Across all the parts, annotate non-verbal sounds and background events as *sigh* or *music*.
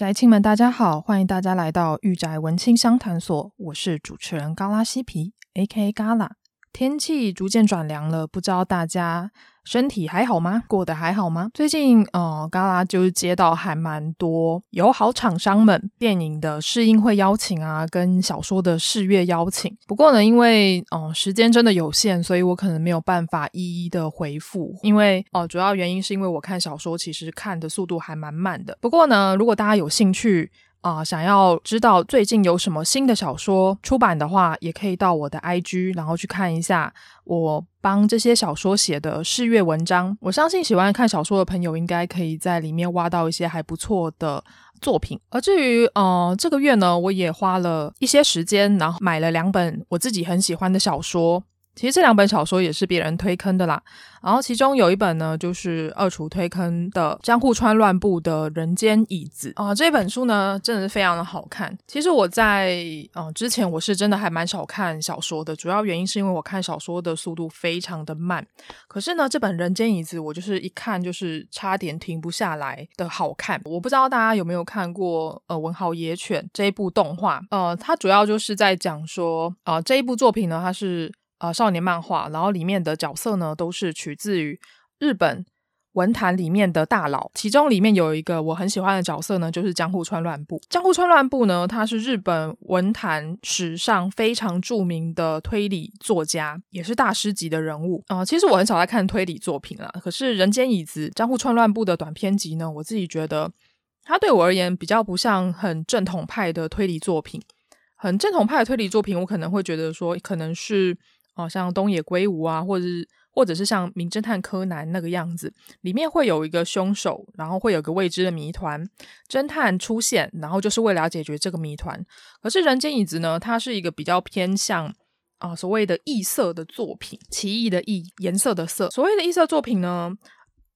宅亲们，大家好，欢迎大家来到御宅文青相谈所，我是主持人嘎拉西皮，A.K.A. 嘎拉。天气逐渐转凉了，不知道大家身体还好吗？过得还好吗？最近，呃，嘎啦就是接到还蛮多友好厂商们电影的试映会邀请啊，跟小说的试阅邀请。不过呢，因为呃时间真的有限，所以我可能没有办法一一的回复。因为哦、主要原因是因为我看小说其实看的速度还蛮慢的。不过呢，如果大家有兴趣，啊、想要知道最近有什么新的小说出版的话，也可以到我的 IG，然后去看一下我帮这些小说写的试阅文章。我相信喜欢看小说的朋友，应该可以在里面挖到一些还不错的作品。而至于呃，这个月呢，我也花了一些时间，然后买了两本我自己很喜欢的小说。其实这两本小说也是别人推坑的啦，然后其中有一本呢，就是二厨推坑的江户川乱步的《人间椅子》啊、这本书呢真的是非常的好看。其实我在呃之前我是真的还蛮少看小说的，主要原因是因为我看小说的速度非常的慢。可是呢，这本《人间椅子》我就是一看就是差点停不下来的好看。我不知道大家有没有看过呃《文豪野犬》这一部动画，呃，它主要就是在讲说啊、呃、这一部作品呢，它是。呃，少年漫画，然后里面的角色呢，都是取自于日本文坛里面的大佬。其中里面有一个我很喜欢的角色呢，就是江户川乱步。江户川乱步呢，他是日本文坛史上非常著名的推理作家，也是大师级的人物。啊、其实我很少在看推理作品啦，可是《人间椅子》江户川乱步的短篇集呢，我自己觉得他对我而言比较不像很正统派的推理作品。很正统派的推理作品，我可能会觉得说，可能是。哦，像东野圭吾啊，或者是或者是像名侦探柯南那个样子，里面会有一个凶手，然后会有个未知的谜团，侦探出现，然后就是为了解决这个谜团。可是《人间椅子》呢，它是一个比较偏向啊、所谓的异色的作品，奇异的异，颜色的色。所谓的异色作品呢，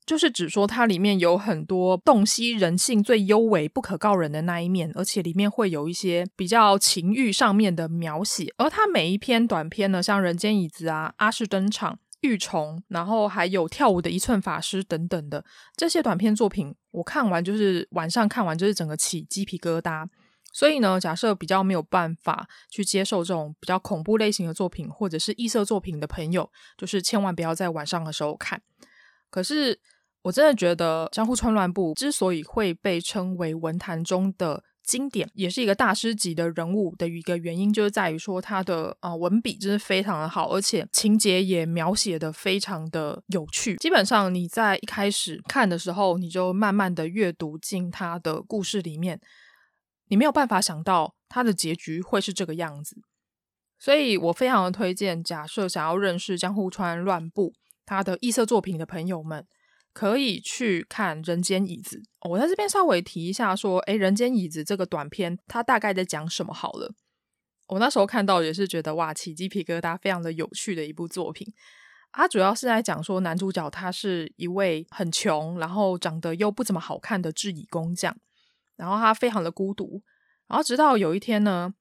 就是指说它里面有很多洞悉人性最幽微、不可告人的那一面，而且里面会有一些比较情欲上面的描写。而它每一篇短篇呢，像《人间椅子》啊、《阿市登场》、《玉虫》，然后还有《跳舞的一寸法师》等等的这些短篇作品，我看完就是晚上看完就是整个起鸡皮疙瘩。所以呢，假设比较没有办法去接受这种比较恐怖类型的作品，或者是异色作品的朋友，就是千万不要在晚上的时候看。可是。我真的觉得江户川乱步之所以会被称为文坛中的经典，也是一个大师级的人物的一个原因，就是在于说他的啊、文笔真的非常的好，而且情节也描写的非常的有趣。基本上你在一开始看的时候，你就慢慢的阅读进他的故事里面，你没有办法想到他的结局会是这个样子。所以我非常的推荐，假设想要认识江户川乱步他的异色作品的朋友们。可以去看《人间椅子》。我在这边稍微提一下，说，诶，《人间椅子》这个短片，它大概在讲什么？好了，我那时候看到也是觉得哇，起鸡皮疙瘩，非常的有趣的一部作品。它主要是在讲说，男主角他是一位很穷，然后长得又不怎么好看的制椅工匠，然后他非常的孤独，然后直到有一天呢，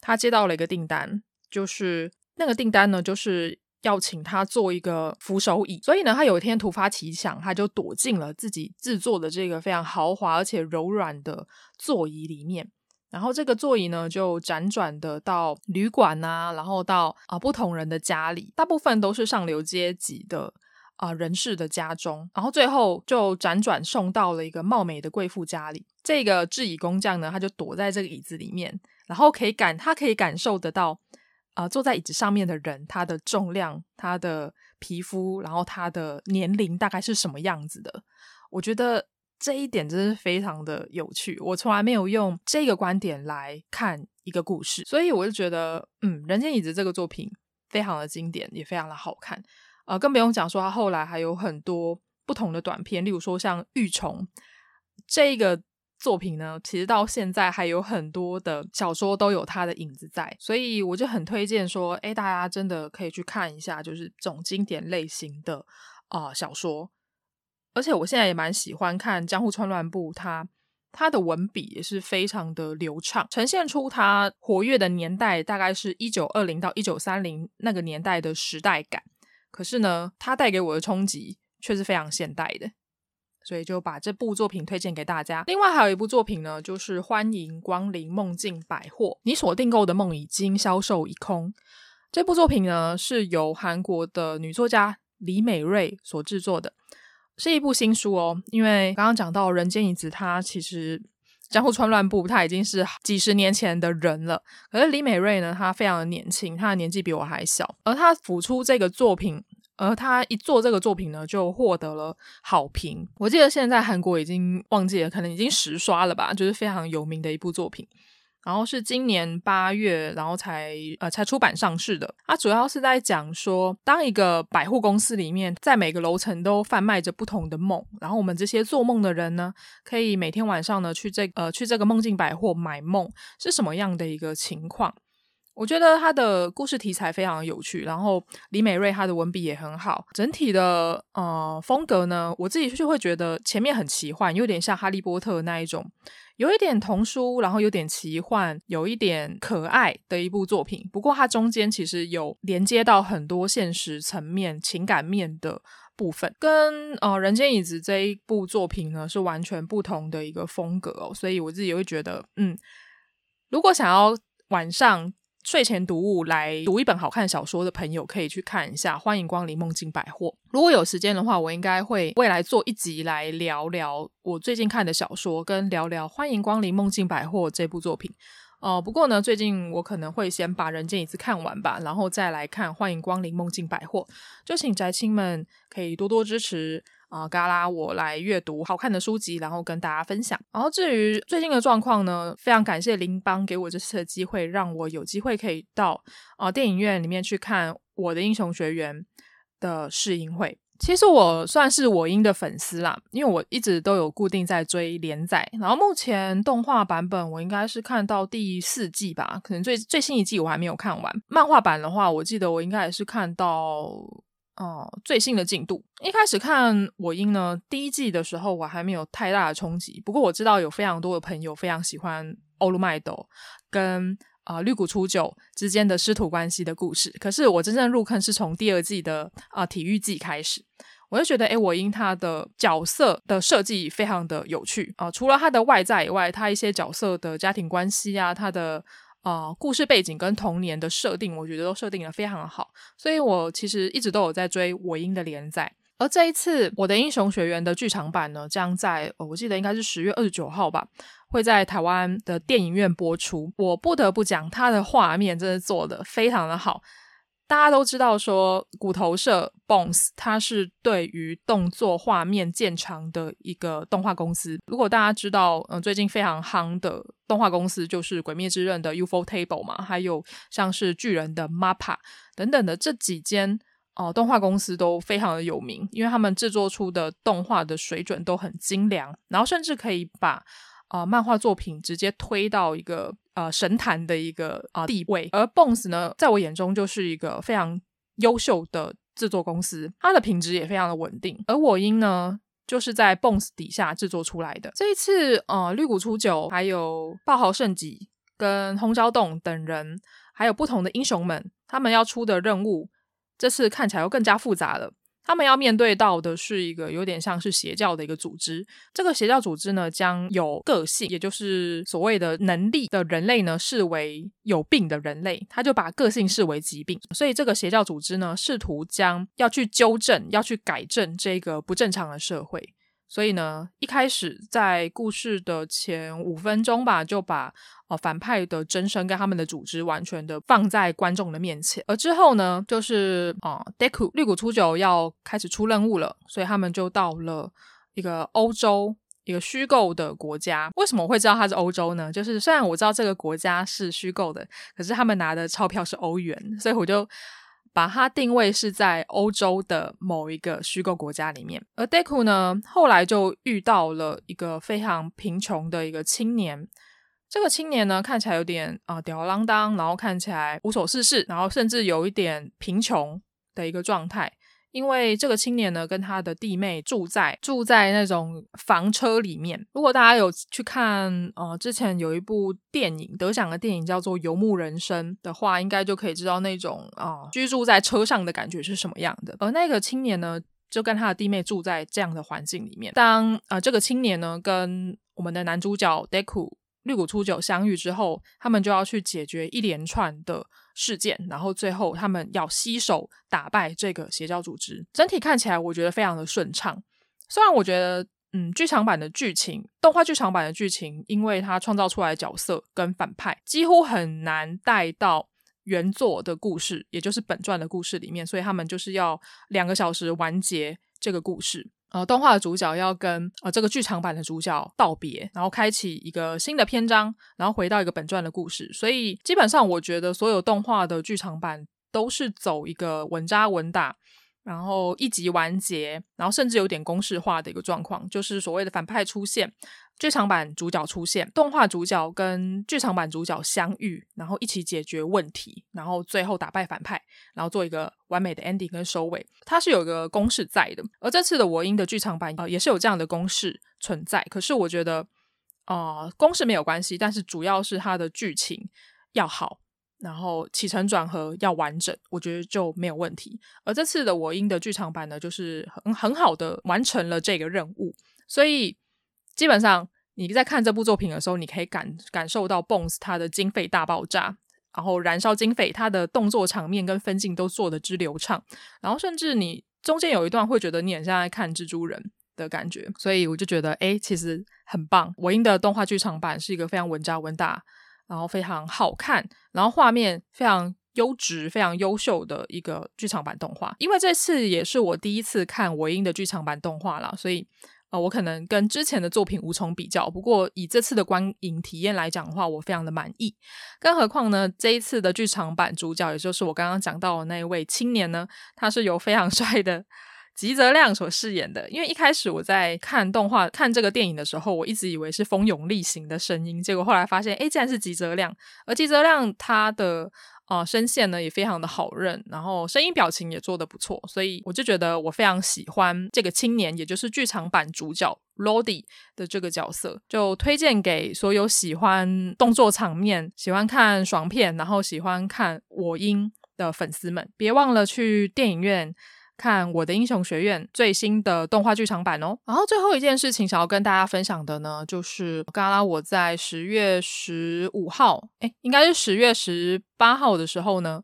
他接到了一个订单，就是那个订单呢，就是。要请他做一个扶手椅，所以呢，他有一天突发奇想，他就躲进了自己制作的这个非常豪华而且柔软的座椅里面。然后这个座椅呢，就辗转的到旅馆啊，然后到啊、不同人的家里，大部分都是上流阶级的啊、人士的家中，然后最后就辗转送到了一个貌美的贵妇家里。这个制椅工匠呢，他就躲在这个椅子里面，然后可以感他可以感受得到。啊、坐在椅子上面的人，他的重量、他的皮肤，然后他的年龄大概是什么样子的？我觉得这一点真是非常的有趣。我从来没有用这个观点来看一个故事，所以我就觉得，嗯，《人间椅子》这个作品非常的经典，也非常的好看。呃，更不用讲说，他后来还有很多不同的短片，例如说像《玉虫》这个。作品呢，其实到现在还有很多的小说都有它的影子在，所以我就很推荐说，诶，大家真的可以去看一下，就是这种经典类型的啊、小说。而且我现在也蛮喜欢看江户川乱步，他他的文笔也是非常的流畅，呈现出他活跃的年代大概是一九二零到一九三零那个年代的时代感。可是呢，他带给我的冲击却是非常现代的。所以就把这部作品推荐给大家。另外还有一部作品呢，就是《欢迎光临梦境百货》，你所订购的梦已经销售一空。这部作品呢，是由韩国的女作家李美瑞所制作的，是一部新书哦。因为刚刚讲到人间椅子，它其实江户川乱步，他已经是几十年前的人了。可是李美瑞呢，她非常的年轻，她的年纪比我还小。而她辅出这个作品，而他一做这个作品呢，就获得了好评。我记得现在韩国已经忘记了，可能已经十刷了吧，就是非常有名的一部作品。然后是今年八月，然后才呃才出版上市的。它主要是在讲说，当一个百货公司里面，在每个楼层都贩卖着不同的梦，然后我们这些做梦的人呢，可以每天晚上呢去这呃去这个梦境百货买梦，是什么样的一个情况？我觉得他的故事题材非常有趣，然后李美瑞他的文笔也很好，整体的呃风格呢，我自己就会觉得前面很奇幻，有点像哈利波特那一种，有一点童书，然后有点奇幻，有一点可爱的一部作品。不过它中间其实有连接到很多现实层面、情感面的部分，跟呃人间椅子这一部作品呢是完全不同的一个风格哦，所以我自己会觉得，嗯，如果想要晚上。睡前读物来读一本好看小说的朋友可以去看一下，欢迎光临梦境百货。如果有时间的话，我应该会未来做一集来聊聊我最近看的小说，跟聊聊欢迎光临梦境百货这部作品。哦、呃，不过呢，最近我可能会先把人间椅子看完吧，然后再来看欢迎光临梦境百货。就请宅青们可以多多支持。啊，嘎拉，我来阅读好看的书籍，然后跟大家分享。然后至于最近的状况呢，非常感谢林邦给我这次的机会，让我有机会可以到啊电影院里面去看《我的英雄学员》的试映会。其实我算是我英的粉丝啦，因为我一直都有固定在追连载。然后目前动画版本我应该是看到第四季吧，可能最最新一季我还没有看完。漫画版的话，我记得我应该也是看到。哦，最新的进度。一开始看我英呢，第一季的时候我还没有太大的冲击。不过我知道有非常多的朋友非常喜欢欧陆麦斗跟啊、绿谷初九之间的师徒关系的故事。可是我真正入坑是从第二季的啊、体育季开始，我就觉得诶，我英他的角色的设计非常的有趣啊、除了他的外在以外，他一些角色的家庭关系啊，他的。啊、故事背景跟童年的设定，我觉得都设定得非常好，所以我其实一直都有在追我英的连载。而这一次，我的英雄学员的剧场版呢，将在、呃、我记得应该是十月二十九号吧，会在台湾的电影院播出。我不得不讲，它的画面真的做得非常的好。大家都知道说，骨头社 Bones 它是对于动作画面见长的一个动画公司。如果大家知道，嗯、最近非常夯的动画公司就是《鬼灭之刃》的 ufotable 嘛，还有像是巨人的 Mappa 等等的这几间哦、动画公司都非常的有名，因为他们制作出的动画的水准都很精良，然后甚至可以把啊、漫画作品直接推到一个呃神坛的一个啊、呃、地位，而 Bones 呢，在我眼中就是一个非常优秀的制作公司，它的品质也非常的稳定。而我英呢，就是在 Bones 底下制作出来的。这一次，呃，绿谷初九，还有爆豪圣吉跟轰焦冻等人，还有不同的英雄们，他们要出的任务，这次看起来又更加复杂了。他们要面对到的是一个有点像是邪教的一个组织，这个邪教组织呢，将有个性，也就是所谓的能力的人类呢，视为有病的人类，他就把个性视为疾病，所以这个邪教组织呢，试图将要去纠正、要去改正这个不正常的社会。所以呢，一开始在故事的前五分钟吧，就把呃反派的真身跟他们的组织完全的放在观众的面前。而之后呢，就是啊、呃、Deku 绿谷初九要开始出任务了，所以他们就到了一个欧洲一个虚构的国家。为什么我会知道它是欧洲呢？就是虽然我知道这个国家是虚构的，可是他们拿的钞票是欧元，所以我就。把它定位是在欧洲的某一个虚构国家里面，而 Deku 呢，后来就遇到了一个非常贫穷的一个青年。这个青年呢，看起来有点啊、吊儿郎当，然后看起来无所事事，然后甚至有一点贫穷的一个状态。因为这个青年呢，跟他的弟妹住在住在那种房车里面。如果大家有去看，呃，之前有一部电影得奖的电影叫做《游牧人生》的话，应该就可以知道那种啊、居住在车上的感觉是什么样的。而那个青年呢，就跟他的弟妹住在这样的环境里面。当呃这个青年呢跟我们的男主角 Deku 绿谷初九相遇之后，他们就要去解决一连串的事件，然后最后他们要携手打败这个邪教组织。整体看起来，我觉得非常的顺畅。虽然我觉得，嗯，剧场版的剧情，动画剧场版的剧情，因为它创造出来的角色跟反派几乎很难带到原作的故事，也就是本传的故事里面，所以他们就是要两个小时完结这个故事。呃，动画的主角要跟呃这个剧场版的主角道别，然后开启一个新的篇章，然后回到一个本传的故事。所以基本上，我觉得所有动画的剧场版都是走一个稳扎稳打。然后一集完结，然后甚至有点公式化的一个状况，就是所谓的反派出现，剧场版主角出现，动画主角跟剧场版主角相遇，然后一起解决问题，然后最后打败反派，然后做一个完美的 ending 跟收尾。它是有一个公式在的，而这次的我英的剧场版呃也是有这样的公式存在。可是我觉得，啊、公式没有关系，但是主要是它的剧情要好。然后起承转合要完整，我觉得就没有问题。而这次的我英的剧场版呢，就是很很好的完成了这个任务。所以基本上你在看这部作品的时候，你可以感感受到 Bones 它的经费大爆炸，然后燃烧经费，它的动作场面跟分镜都做得之流畅。然后甚至你中间有一段会觉得你很像在看蜘蛛人的感觉。所以我就觉得，哎，其实很棒。我英的动画剧场版是一个非常稳扎稳打。然后非常好看，然后画面非常优质、非常优秀的一个剧场版动画。因为这次也是我第一次看我英的剧场版动画啦，所以呃，我可能跟之前的作品无从比较。不过以这次的观影体验来讲的话，我非常的满意。更何况呢，这一次的剧场版主角，也就是我刚刚讲到的那一位青年呢，他是有非常 *laughs* 帅的。吉泽亮所饰演的，因为一开始我在看动画、看这个电影的时候，我一直以为是丰永利行的声音，结果后来发现，诶，竟然是吉泽亮。而吉泽亮他的呃声线呢也非常的好认，然后声音表情也做得不错，所以我就觉得我非常喜欢这个青年，也就是剧场版主角 Lodi 的这个角色，就推荐给所有喜欢动作场面、喜欢看爽片，然后喜欢看我英的粉丝们，别忘了去电影院。看我的英雄学院最新的动画剧场版哦。然后最后一件事情想要跟大家分享的呢，就是刚刚我在十月十五号，诶，应该是十月十八号的时候呢，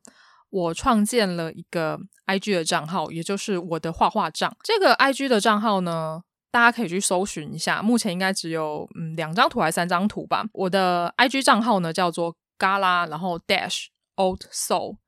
我创建了一个 IG 的账号，也就是我的画画账。这个 IG 的账号呢，大家可以去搜寻一下，目前应该只有嗯两张图还是三张图吧。我的 IG 账号呢叫做 Gala，然后 Dash Old Soul，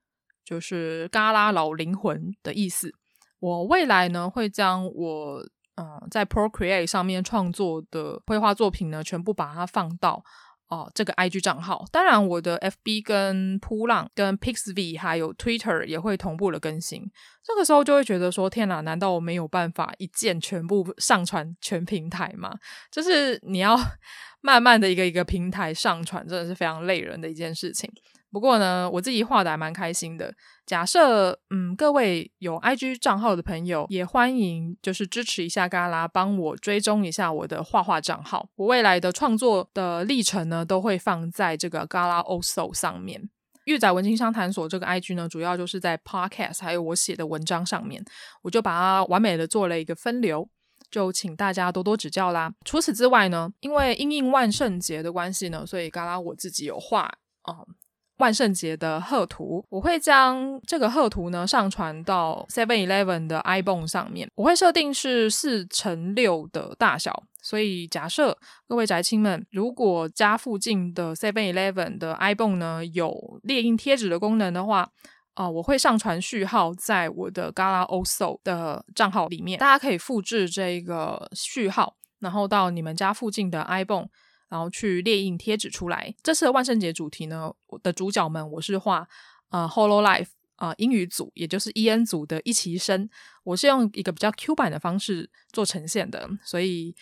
就是嘎拉老灵魂的意思。我未来呢会将我嗯、在 Procreate 上面创作的绘画作品呢全部把它放到哦、呃、这个 IG 账号。当然，我的 FB 跟噗浪跟 PixV 还有 Twitter 也会同步的更新。这个时候就会觉得说：天哪，难道我没有办法一键全部上传全平台吗？就是你要 *laughs* 慢慢的一个一个平台上传，真的是非常累人的一件事情。不过呢，我自己画的还蛮开心的。假设嗯，各位有 IG 账号的朋友，也欢迎就是支持一下嘎啦，帮我追踪一下我的画画账号。我未来的创作的历程呢，都会放在这个嘎啦 also 上面。玉仔文青商谈所这个 IG 呢，主要就是在 Podcast 还有我写的文章上面，我就把它完美的做了一个分流，就请大家多多指教啦。除此之外呢，因为因应万圣节的关系呢，所以嘎啦我自己有画啊。嗯万圣节的贺图，我会将这个贺图呢上传到 Seven Eleven 的 ibon 上面。我会设定是四乘六的大小，所以假设各位宅亲们如果家附近的 Seven Eleven 的 ibon 呢有列印贴纸的功能的话，啊、我会上传序号在我的 Gala Also 的账号里面，大家可以复制这个序号，然后到你们家附近的 ibon。然后去列印贴纸出来。这次的万圣节主题呢，我的主角们我是画呃 Hololive 啊、英语组，也就是 EN 组的一期生。我是用一个比较 Q 版的方式做呈现的，所以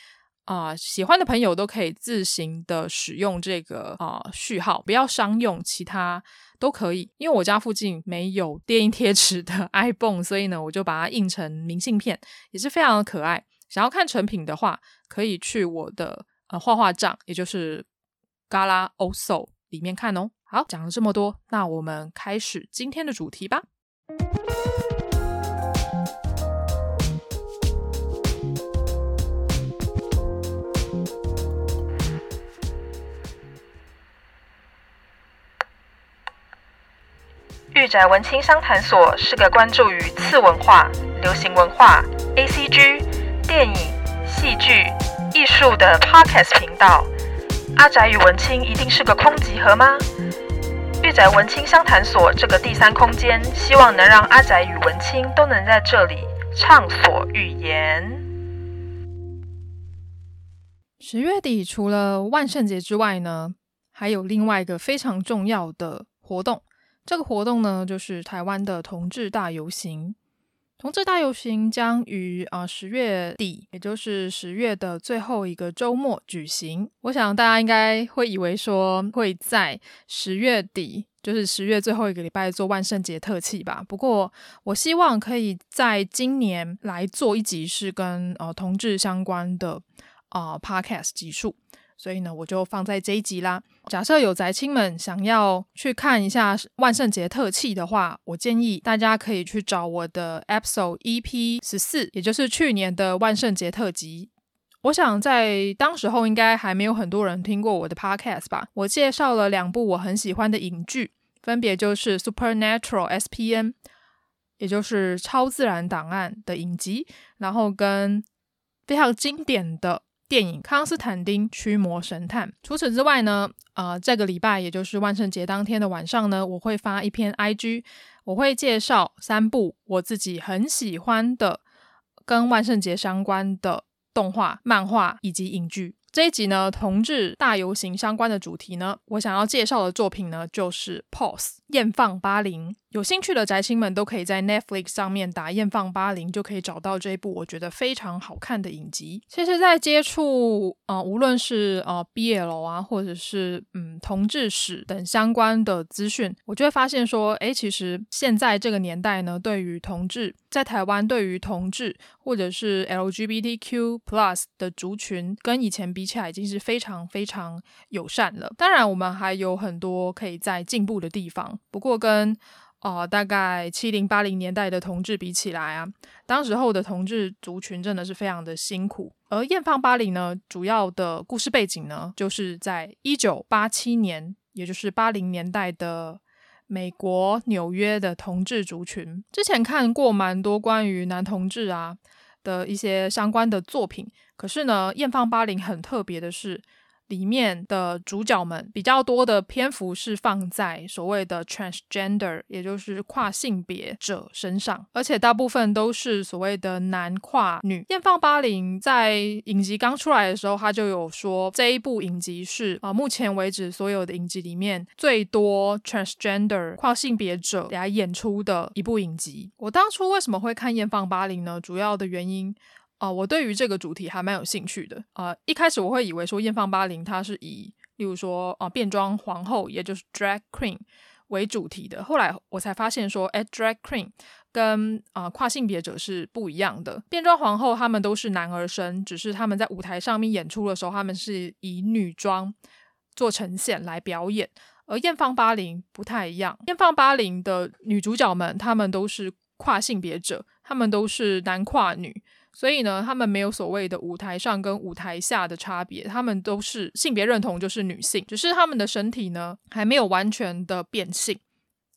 啊、喜欢的朋友都可以自行的使用这个啊、序号，不要商用，其他都可以。因为我家附近没有列印贴纸的 *laughs* ibon，所以呢我就把它印成明信片，也是非常的可爱。想要看成品的话，可以去我的。呃画画账，也就是 Gala Oso 里面看哦。好，讲了这么多，那我们开始今天的主题吧。玉宅文青商谈所是个关注于次文化、流行文化、A C G、电影、戏剧。艺术的 Podcast 频道。阿宅与文青一定是个空集合吗？玉宅文青商谈所这个第三空间，希望能让阿宅与文青都能在这里畅所欲言。十月底除了万圣节之外呢，还有另外一个非常重要的活动。这个活动呢，就是台湾的同志大游行。同志大游行将于啊十月底，也就是十月的最后一个周末举行。我想大家应该会以为说会在十月底，就是十月最后一个礼拜做万圣节特辑吧。不过我希望可以在今年来做一集是跟呃同志相关的啊、呃、Podcast 集数。所以呢，我就放在这一集啦。假设有宅青们想要去看一下万圣节特辑的话，我建议大家可以去找我的 Episode EP 十四，也就是去年的万圣节特辑。我想在当时候应该还没有很多人听过我的 Podcast 吧。我介绍了两部我很喜欢的影剧，分别就是《Supernatural SPN》，也就是超自然档案的影集，然后跟非常经典的。电影《康斯坦丁：驱魔神探》。除此之外呢，呃，这个礼拜也就是万圣节当天的晚上呢，我会发一篇 IG，我会介绍三部我自己很喜欢的跟万圣节相关的动画、漫画以及影剧。这一集呢，同志大游行相关的主题呢，我想要介绍的作品呢，就是《Pose》艳放八零。有兴趣的宅青们都可以在 Netflix 上面打“艳放八零”，就可以找到这一部我觉得非常好看的影集。其实，在接触呃，无论是呃 BL 啊，或者是嗯同志史等相关的资讯，我就会发现说，诶，其实现在这个年代呢，对于同志，在台湾对于同志或者是 LGBTQ Plus 的族群，跟以前比起来，已经是非常非常友善了。当然，我们还有很多可以再进步的地方。不过，跟、呃，大概七零八零年代的同志比起来啊，当时候的同志族群真的是非常的辛苦。而《艳放八零》呢，主要的故事背景呢，就是在一九八七年，也就是八零年代的美国纽约的同志族群。之前看过蛮多关于男同志啊的一些相关的作品，可是呢，《艳放八零》很特别的是。里面的主角们比较多的篇幅是放在所谓的 transgender，也就是跨性别者身上，而且大部分都是所谓的男跨女。艳放八零在影集刚出来的时候，他就有说这一部影集是啊、目前为止所有的影集里面最多 transgender 跨性别者来演出的一部影集。我当初为什么会看艳放八零呢？主要的原因。啊、我对于这个主题还蛮有兴趣的。啊、呃，一开始我会以为说艳放八零它是以，例如说啊、变装皇后，也就是 drag queen 为主题的。后来我才发现说，哎，drag queen 跟啊、跨性别者是不一样的。变装皇后他们都是男儿身，只是他们在舞台上面演出的时候，他们是以女装做呈现来表演。而艳放八零不太一样，艳放八零的女主角们，她们都是跨性别者，她们都是男跨女。所以呢，他们没有所谓的舞台上跟舞台下的差别，他们都是性别认同就是女性，只是他们的身体呢还没有完全的变性，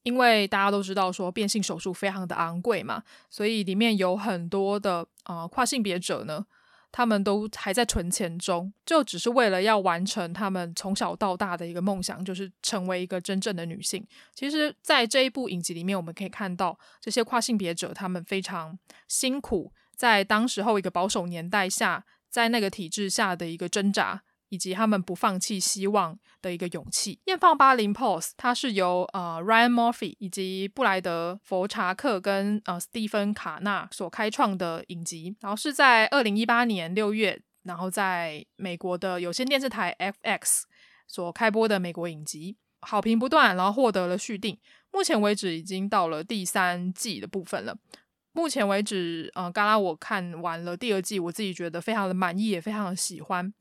因为大家都知道说变性手术非常的昂贵嘛，所以里面有很多的呃跨性别者呢，他们都还在存钱中，就只是为了要完成他们从小到大的一个梦想，就是成为一个真正的女性。其实，在这一部影集里面，我们可以看到这些跨性别者他们非常辛苦。在当时候一个保守年代下，在那个体制下的一个挣扎，以及他们不放弃希望的一个勇气。艳放八零 Pose，它是由呃 Ryan Murphy 以及布莱德佛查克跟呃斯蒂芬卡纳所开创的影集，然后是在二零一八年六月，然后在美国的有线电视台 FX 所开播的美国影集，好评不断，然后获得了续订，目前为止已经到了第三季的部分了。目前为止，呃，刚刚我看完了第二季，我自己觉得非常的满意，也非常的喜欢，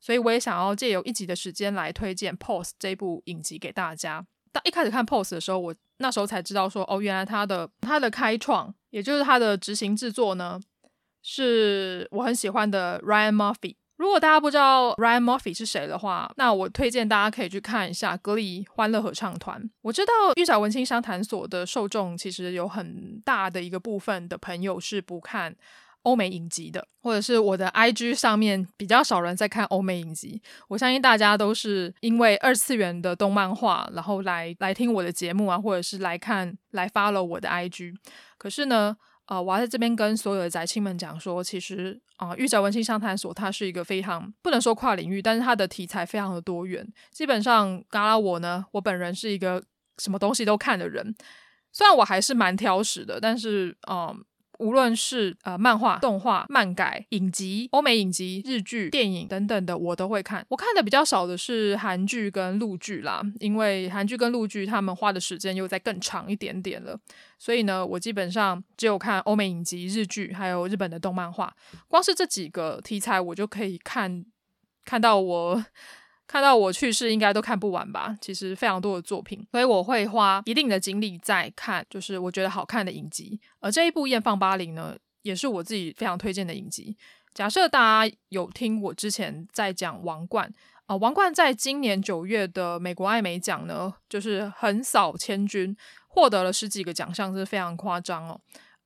所以我也想要借由一集的时间来推荐《Pose》这部影集给大家。当一开始看《Pose》的时候，我那时候才知道说，哦，原来它的它的开创，也就是它的执行制作呢，是我很喜欢的 Ryan Murphy。如果大家不知道 Ryan Murphy 是谁的话，那我推荐大家可以去看一下《格力欢乐合唱团》。我知道玉宅文青商谈所的受众其实有很大的一个部分的朋友是不看欧美影集的，或者是我的 IG 上面比较少人在看欧美影集。我相信大家都是因为二次元的动漫画，然后来来听我的节目啊，或者是来看来 follow 我的 IG。可是呢，啊，我要在这边跟所有的宅青们讲说，其实啊，御宅文青商探索它是一个非常不能说跨领域，但是它的题材非常的多元。基本上，嘎啦我呢，我本人是一个什么东西都看的人，虽然我还是蛮挑食的，但是嗯。无论是呃漫画、动画、漫改、影集、欧美影集、日剧、电影等等的，我都会看。我看的比较少的是韩剧跟陆剧啦，因为韩剧跟陆剧他们花的时间又再更长一点点了。所以呢，我基本上只有看欧美影集、日剧，还有日本的动漫画。光是这几个题材，我就可以看看到我。看到我去世，应该都看不完吧？其实非常多的作品，所以我会花一定的精力在看，就是我觉得好看的影集。而这一部《艳放巴黎》呢，也是我自己非常推荐的影集。假设大家有听我之前在讲《王冠》啊，《王冠》在今年九月的美国艾美奖呢，就是横扫千军，获得了十几个奖项，这是非常夸张哦。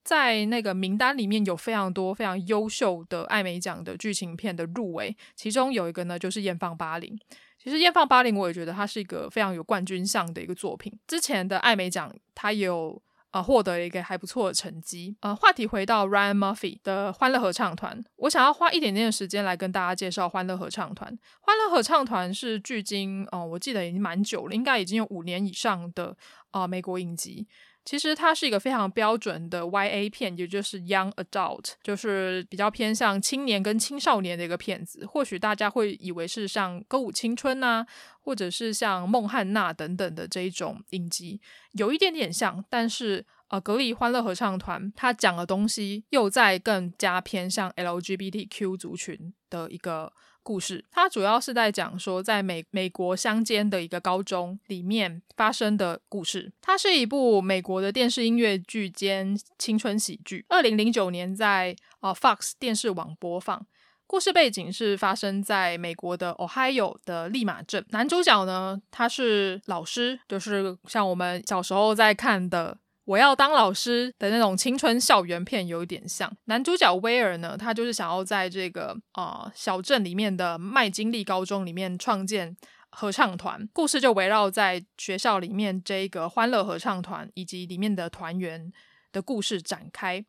在那个名单里面有非常多非常优秀的艾美奖的剧情片的入围，其中有一个呢就是《艳放巴陵》。其实《艳放巴陵》我也觉得它是一个非常有冠军相的一个作品。之前的艾美奖它有呃获得一个还不错的成绩。呃，话题回到 Ryan Murphy 的欢乐合唱团，我想要花一点点的时间来跟大家介绍欢乐合唱团。欢乐合唱团是距今哦、呃，我记得已经蛮久了，应该已经有五年以上的啊、美国影集。其实它是一个非常标准的 YA 片，也就是 Young Adult，就是比较偏向青年跟青少年的一个片子。或许大家会以为是像《歌舞青春》呐，或者是像《孟汉娜》等等的这一种影集，有一点点像。但是呃，格力欢乐合唱团它讲的东西又在更加偏向 LGBTQ 族群的一个。故事，它主要是在讲说，在美美国乡间的一个高中里面发生的故事。它是一部美国的电视音乐剧兼青春喜剧，二零零九年在啊 Fox 电视网播放。故事背景是发生在美国的 Ohio 的利马镇。男主角呢，他是老师，就是像我们小时候在看的。我要当老师的那种青春校园片有一点像。男主角威尔呢，他就是想要在这个啊、小镇里面的麦金利高中里面创建合唱团。故事就围绕在学校里面这个欢乐合唱团以及里面的团员的故事展开。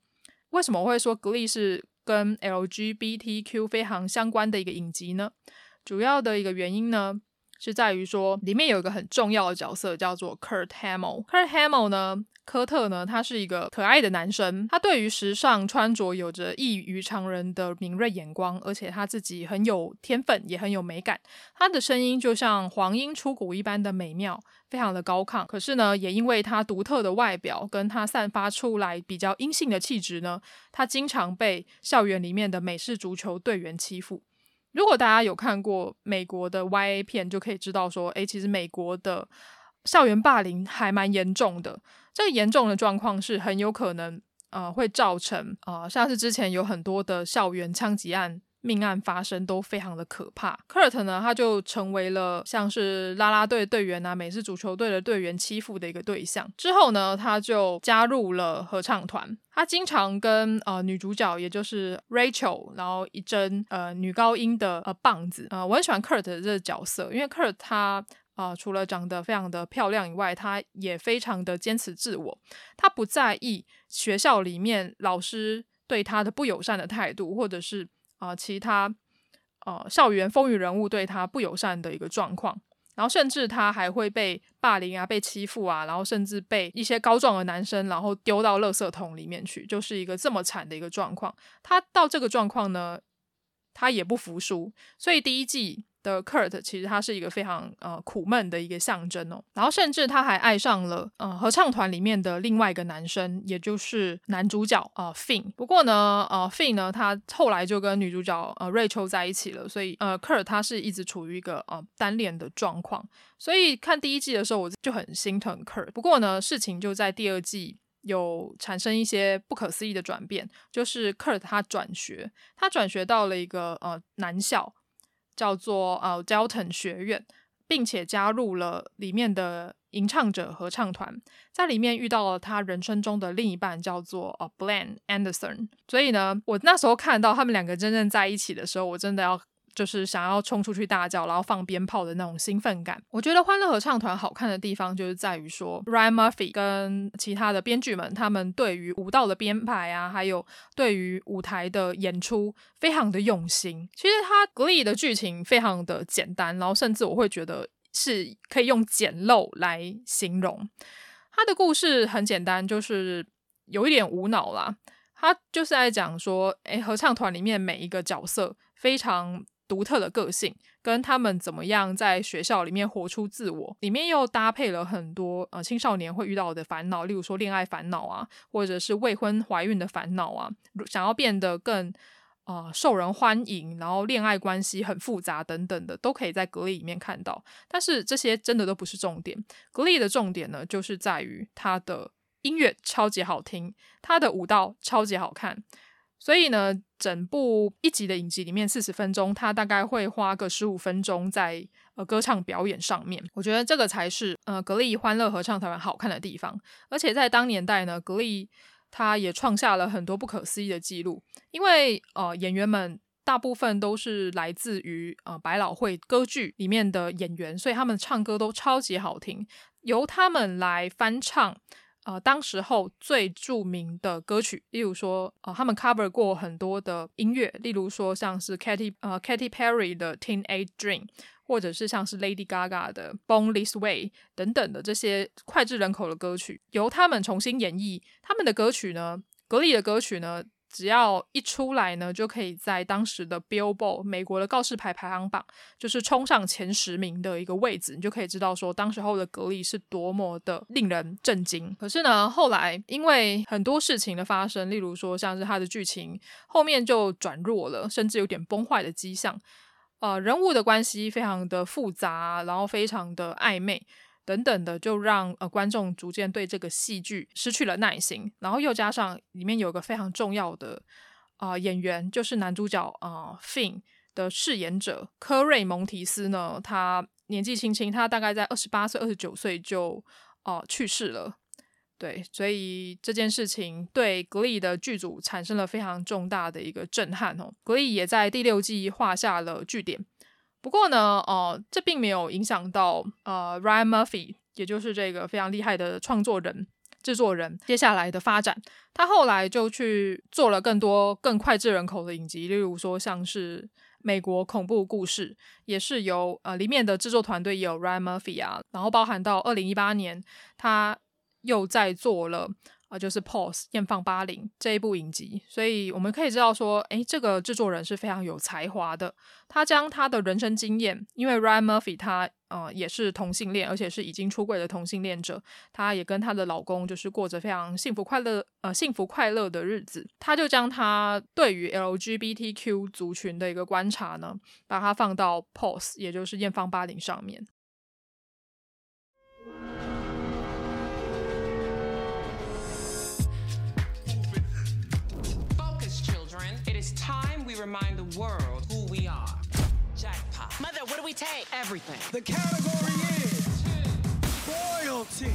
为什么我会说《Glee》是跟 LGBTQ 非常相关的一个影集呢？主要的一个原因呢，是在于说里面有一个很重要的角色叫做 Kurt Hamill。Kurt Hamill 呢？科特呢，他是一个可爱的男生，他对于时尚穿着有着异于常人的敏锐眼光，而且他自己很有天分，也很有美感。他的声音就像黄莺出谷一般的美妙，非常的高亢。可是呢，也因为他独特的外表，跟他散发出来比较阴性的气质呢，他经常被校园里面的美式足球队员欺负。如果大家有看过美国的 YA 片，就可以知道说，诶，其实美国的。校园霸凌还蛮严重的，这个严重的状况是很有可能，呃，会造成，呃，像是之前有很多的校园枪击案、命案发生，都非常的可怕。Kurt 呢，他就成为了像是啦啦队队员啊、美式足球队的队员欺负的一个对象。之后呢，他就加入了合唱团，他经常跟呃女主角，也就是 Rachel，然后一争呃女高音的呃棒子。呃，我很喜欢 Kurt 的这个角色，因为 Kurt 他。啊、除了长得非常的漂亮以外，他也非常的坚持自我。他不在意学校里面老师对他的不友善的态度，或者是啊、其他呃校园风云人物对他不友善的一个状况。然后甚至他还会被霸凌啊，被欺负啊，然后甚至被一些高壮的男生然后丢到垃圾桶里面去，就是一个这么惨的一个状况。他到这个状况呢，他也不服输，所以第一季。的 Kurt 其实他是一个非常呃苦闷的一个象征哦，然后甚至他还爱上了呃合唱团里面的另外一个男生，也就是男主角啊、呃、Finn。不过呢，呃 Finn 呢，他后来就跟女主角呃 Rachel 在一起了，所以呃 Kurt 他是一直处于一个呃单恋的状况。所以看第一季的时候，我就很心疼 Kurt。不过呢，事情就在第二季有产生一些不可思议的转变，就是 Kurt 他转学，他转学到了一个呃男校，叫做呃 Delton 学院，并且加入了里面的吟唱者合唱团，在里面遇到了他人生中的另一半，叫做呃 Blaine Anderson。所以呢，我那时候看到他们两个真正在一起的时候，我真的要。就是想要冲出去大叫，然后放鞭炮的那种兴奋感。我觉得欢乐合唱团好看的地方就是在于说，Ryan Murphy 跟其他的编剧们，他们对于舞蹈的编排啊，还有对于舞台的演出，非常的用心。其实他 Glee 的剧情非常的简单，然后甚至我会觉得是可以用简陋来形容。他的故事很简单，就是有一点无脑啦。他就是在讲说，诶，合唱团里面每一个角色非常。独特的个性，跟他们怎么样在学校里面活出自我，里面又搭配了很多呃青少年会遇到的烦恼，例如说恋爱烦恼啊，或者是未婚怀孕的烦恼啊，想要变得更啊、呃、受人欢迎，然后恋爱关系很复杂等等的，都可以在格力里面看到。但是这些真的都不是重点格力的重点呢，就是在于它的音乐超级好听，它的舞蹈超级好看。所以呢，整部一集的影集里面四十分钟，他大概会花个十五分钟在呃歌唱表演上面。我觉得这个才是呃格力欢乐合唱团好看的地方。而且在当年代呢，格力他也创下了很多不可思议的记录，因为呃演员们大部分都是来自于呃百老汇歌剧里面的演员，所以他们唱歌都超级好听，由他们来翻唱。呃，当时候最著名的歌曲，例如说，呃，他们 cover 过很多的音乐，例如说像是 Katy 呃 Katy Perry 的 Teenage Dream，或者是像是 Lady Gaga 的 Born This Way 等等的这些脍炙人口的歌曲，由他们重新演绎他们的歌曲呢，格力的歌曲呢。只要一出来呢，就可以在当时的 Billboard 美国的告示牌排行榜，就是冲上前十名的一个位置，你就可以知道说，当时候的格力是多么的令人震惊。可是呢，后来因为很多事情的发生，例如说像是它的剧情后面就转弱了，甚至有点崩坏的迹象，呃，人物的关系非常的复杂，然后非常的暧昧。等等的，就让呃观众逐渐对这个戏剧失去了耐心，然后又加上里面有个非常重要的啊、演员，就是男主角啊、Finn 的饰演者科瑞蒙提斯呢，他年纪轻轻，他大概在二十八岁、二十九岁就啊、呃、去世了。对，所以这件事情对 Glee 的剧组产生了非常重大的一个震撼哦。Glee 也在第六季画下了句点。不过呢，呃，这并没有影响到呃 Ryan Murphy，也就是这个非常厉害的创作人、制作人接下来的发展。他后来就去做了更多更脍炙人口的影集，例如说像是《美国恐怖故事》，也是由呃里面的制作团队有 Ryan Murphy 啊，然后包含到二零一八年，他又在做了。啊，就是《Pose 艳放巴林》这一部影集，所以我们可以知道说，诶，这个制作人是非常有才华的。他将他的人生经验，因为 Ryan Murphy 他呃也是同性恋，而且是已经出柜的同性恋者，他也跟他的老公就是过着非常幸福快乐呃幸福快乐的日子。他就将他对于 LGBTQ 族群的一个观察呢，把它放到《Pose》，也就是《艳放巴林》上面。Remind the world who we are. Jackpot. Mother, what do we take? Everything. The category is royalty.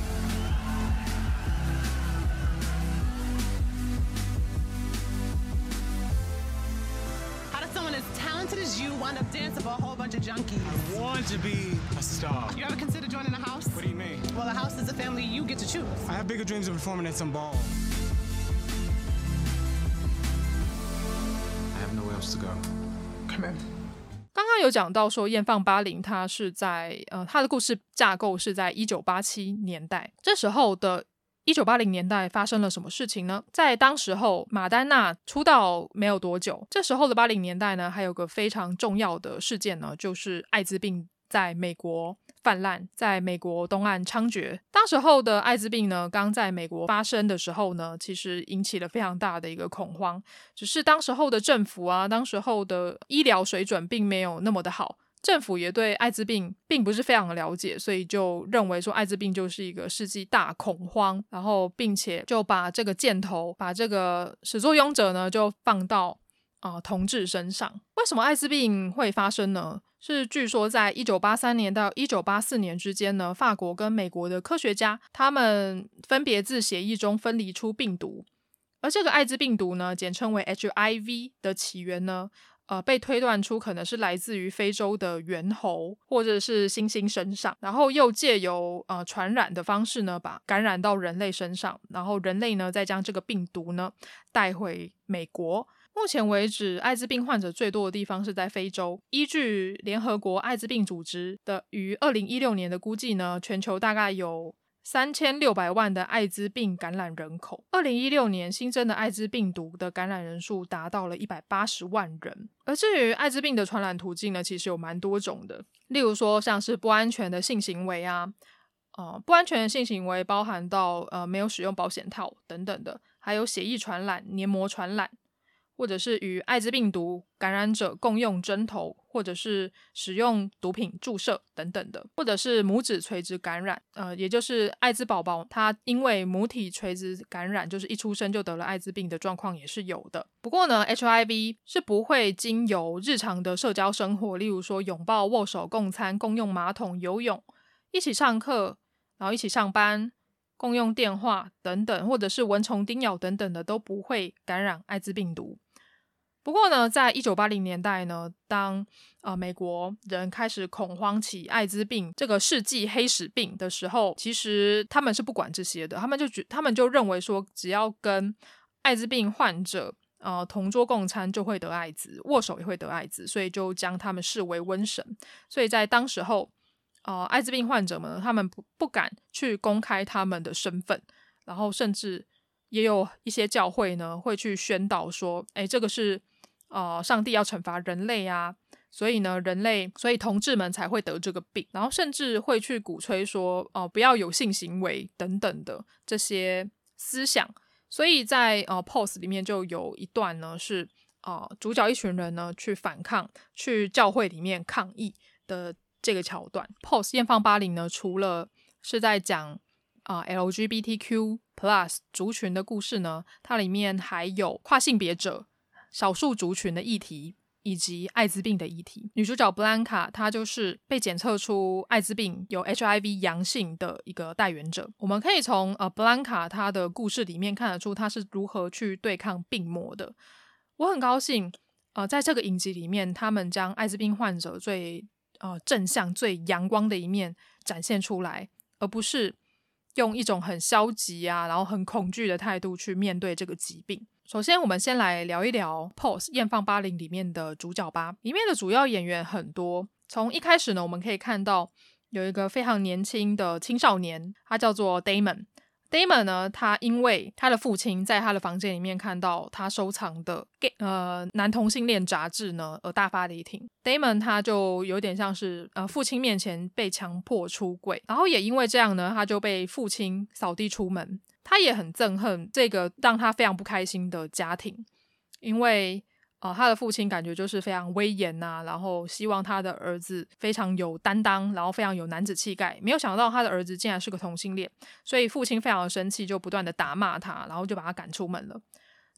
How does someone as talented as you wind up dancing for a whole bunch of junkies? I want to be a star. You ever consider joining a house? What do you mean? Well, a house is a family you get to choose. I have bigger dreams of performing at some ball. 刚刚有讲到说，《艳放八零》它是在呃，它的故事架构是在一九八七年代。这时候的一九八零年代发生了什么事情呢？在当时候，马丹娜出道没有多久。这时候的八零年代呢，还有个非常重要的事件呢，就是艾滋病在美国。泛滥，在美国东岸猖獗。当时候的艾滋病呢，刚在美国发生的时候呢，其实引起了非常大的一个恐慌。只是当时候的政府啊，当时候的医疗水准并没有那么的好，政府也对艾滋病并不是非常的了解，所以就认为说艾滋病就是一个世纪大恐慌，然后并且就把这个箭头，把这个始作俑者呢就放到啊、同志身上。为什么艾滋病会发生呢？是据说在一九八三年到一九八四年之间呢，法国跟美国的科学家他们分别自血液中分离出病毒，而这个艾滋病毒呢，简称为 HIV 的起源呢。呃，被推断出可能是来自于非洲的猿猴或者是猩猩身上，然后又借由呃传染的方式呢，把感染到人类身上，然后人类呢再将这个病毒呢带回美国。目前为止，艾滋病患者最多的地方是在非洲。依据联合国艾滋病组织的于二零一六年的估计呢，全球大概有。三千六百万的艾滋病感染人口，二零一六年新增的艾滋病毒的感染人数达到了一百八十万人。而至于艾滋病的传染途径呢，其实有蛮多种的，例如说像是不安全的性行为啊，呃，不安全的性行为包含到呃没有使用保险套等等的，还有血液传染、黏膜传染。或者是与艾滋病毒感染者共用针头，或者是使用毒品注射等等的，或者是母子垂直感染，呃，也就是艾滋宝宝他因为母体垂直感染，就是一出生就得了艾滋病的状况也是有的。不过呢，HIV 是不会经由日常的社交生活，例如说拥抱、握手、共餐、共用马桶、游泳、一起上课，然后一起上班。共用电话等等，或者是蚊虫叮咬等等的，都不会感染艾滋病毒。不过呢，在一九八零年代呢，当呃美国人开始恐慌起艾滋病这个世纪黑死病的时候，其实他们是不管这些的，他们就觉他们就认为说，只要跟艾滋病患者呃同桌共餐就会得艾滋，握手也会得艾滋，所以就将他们视为瘟神。所以在当时候。呃，艾滋病患者们，他们不不敢去公开他们的身份，然后甚至也有一些教会呢会去宣导说，哎，这个是呃上帝要惩罚人类啊，所以呢人类，所以同志们才会得这个病，然后甚至会去鼓吹说，哦、呃，不要有性行为等等的这些思想，所以在呃 Pose 里面就有一段呢是呃主角一群人呢去反抗，去教会里面抗议的。这个桥段，Pose 验放八零呢，除了是在讲啊、LGBTQ plus 族群的故事呢，它里面还有跨性别者、少数族群的议题，以及艾滋病的议题。女主角布兰卡她就是被检测出艾滋病有 HIV 阳性的一个带原者。我们可以从呃布兰卡她的故事里面看得出她是如何去对抗病魔的。我很高兴，呃，在这个影集里面，他们将艾滋病患者最呃，正向最阳光的一面展现出来，而不是用一种很消极啊，然后很恐惧的态度去面对这个疾病。首先，我们先来聊一聊《Pose 验放八零》里面的主角吧。里面的主要演员很多，从一开始呢，我们可以看到有一个非常年轻的青少年，他叫做 Damon。Damon 呢，他因为他的父亲在他的房间里面看到他收藏的 gay 呃男同性恋杂志呢，而大发雷霆。Damon 他就有点像是呃父亲面前被强迫出柜，然后也因为这样呢，他就被父亲扫地出门。他也很憎恨这个让他非常不开心的家庭，因为。呃，他的父亲感觉就是非常威严呐、啊，然后希望他的儿子非常有担当，然后非常有男子气概。没有想到他的儿子竟然是个同性恋，所以父亲非常的生气，就不断的打骂他，然后就把他赶出门了。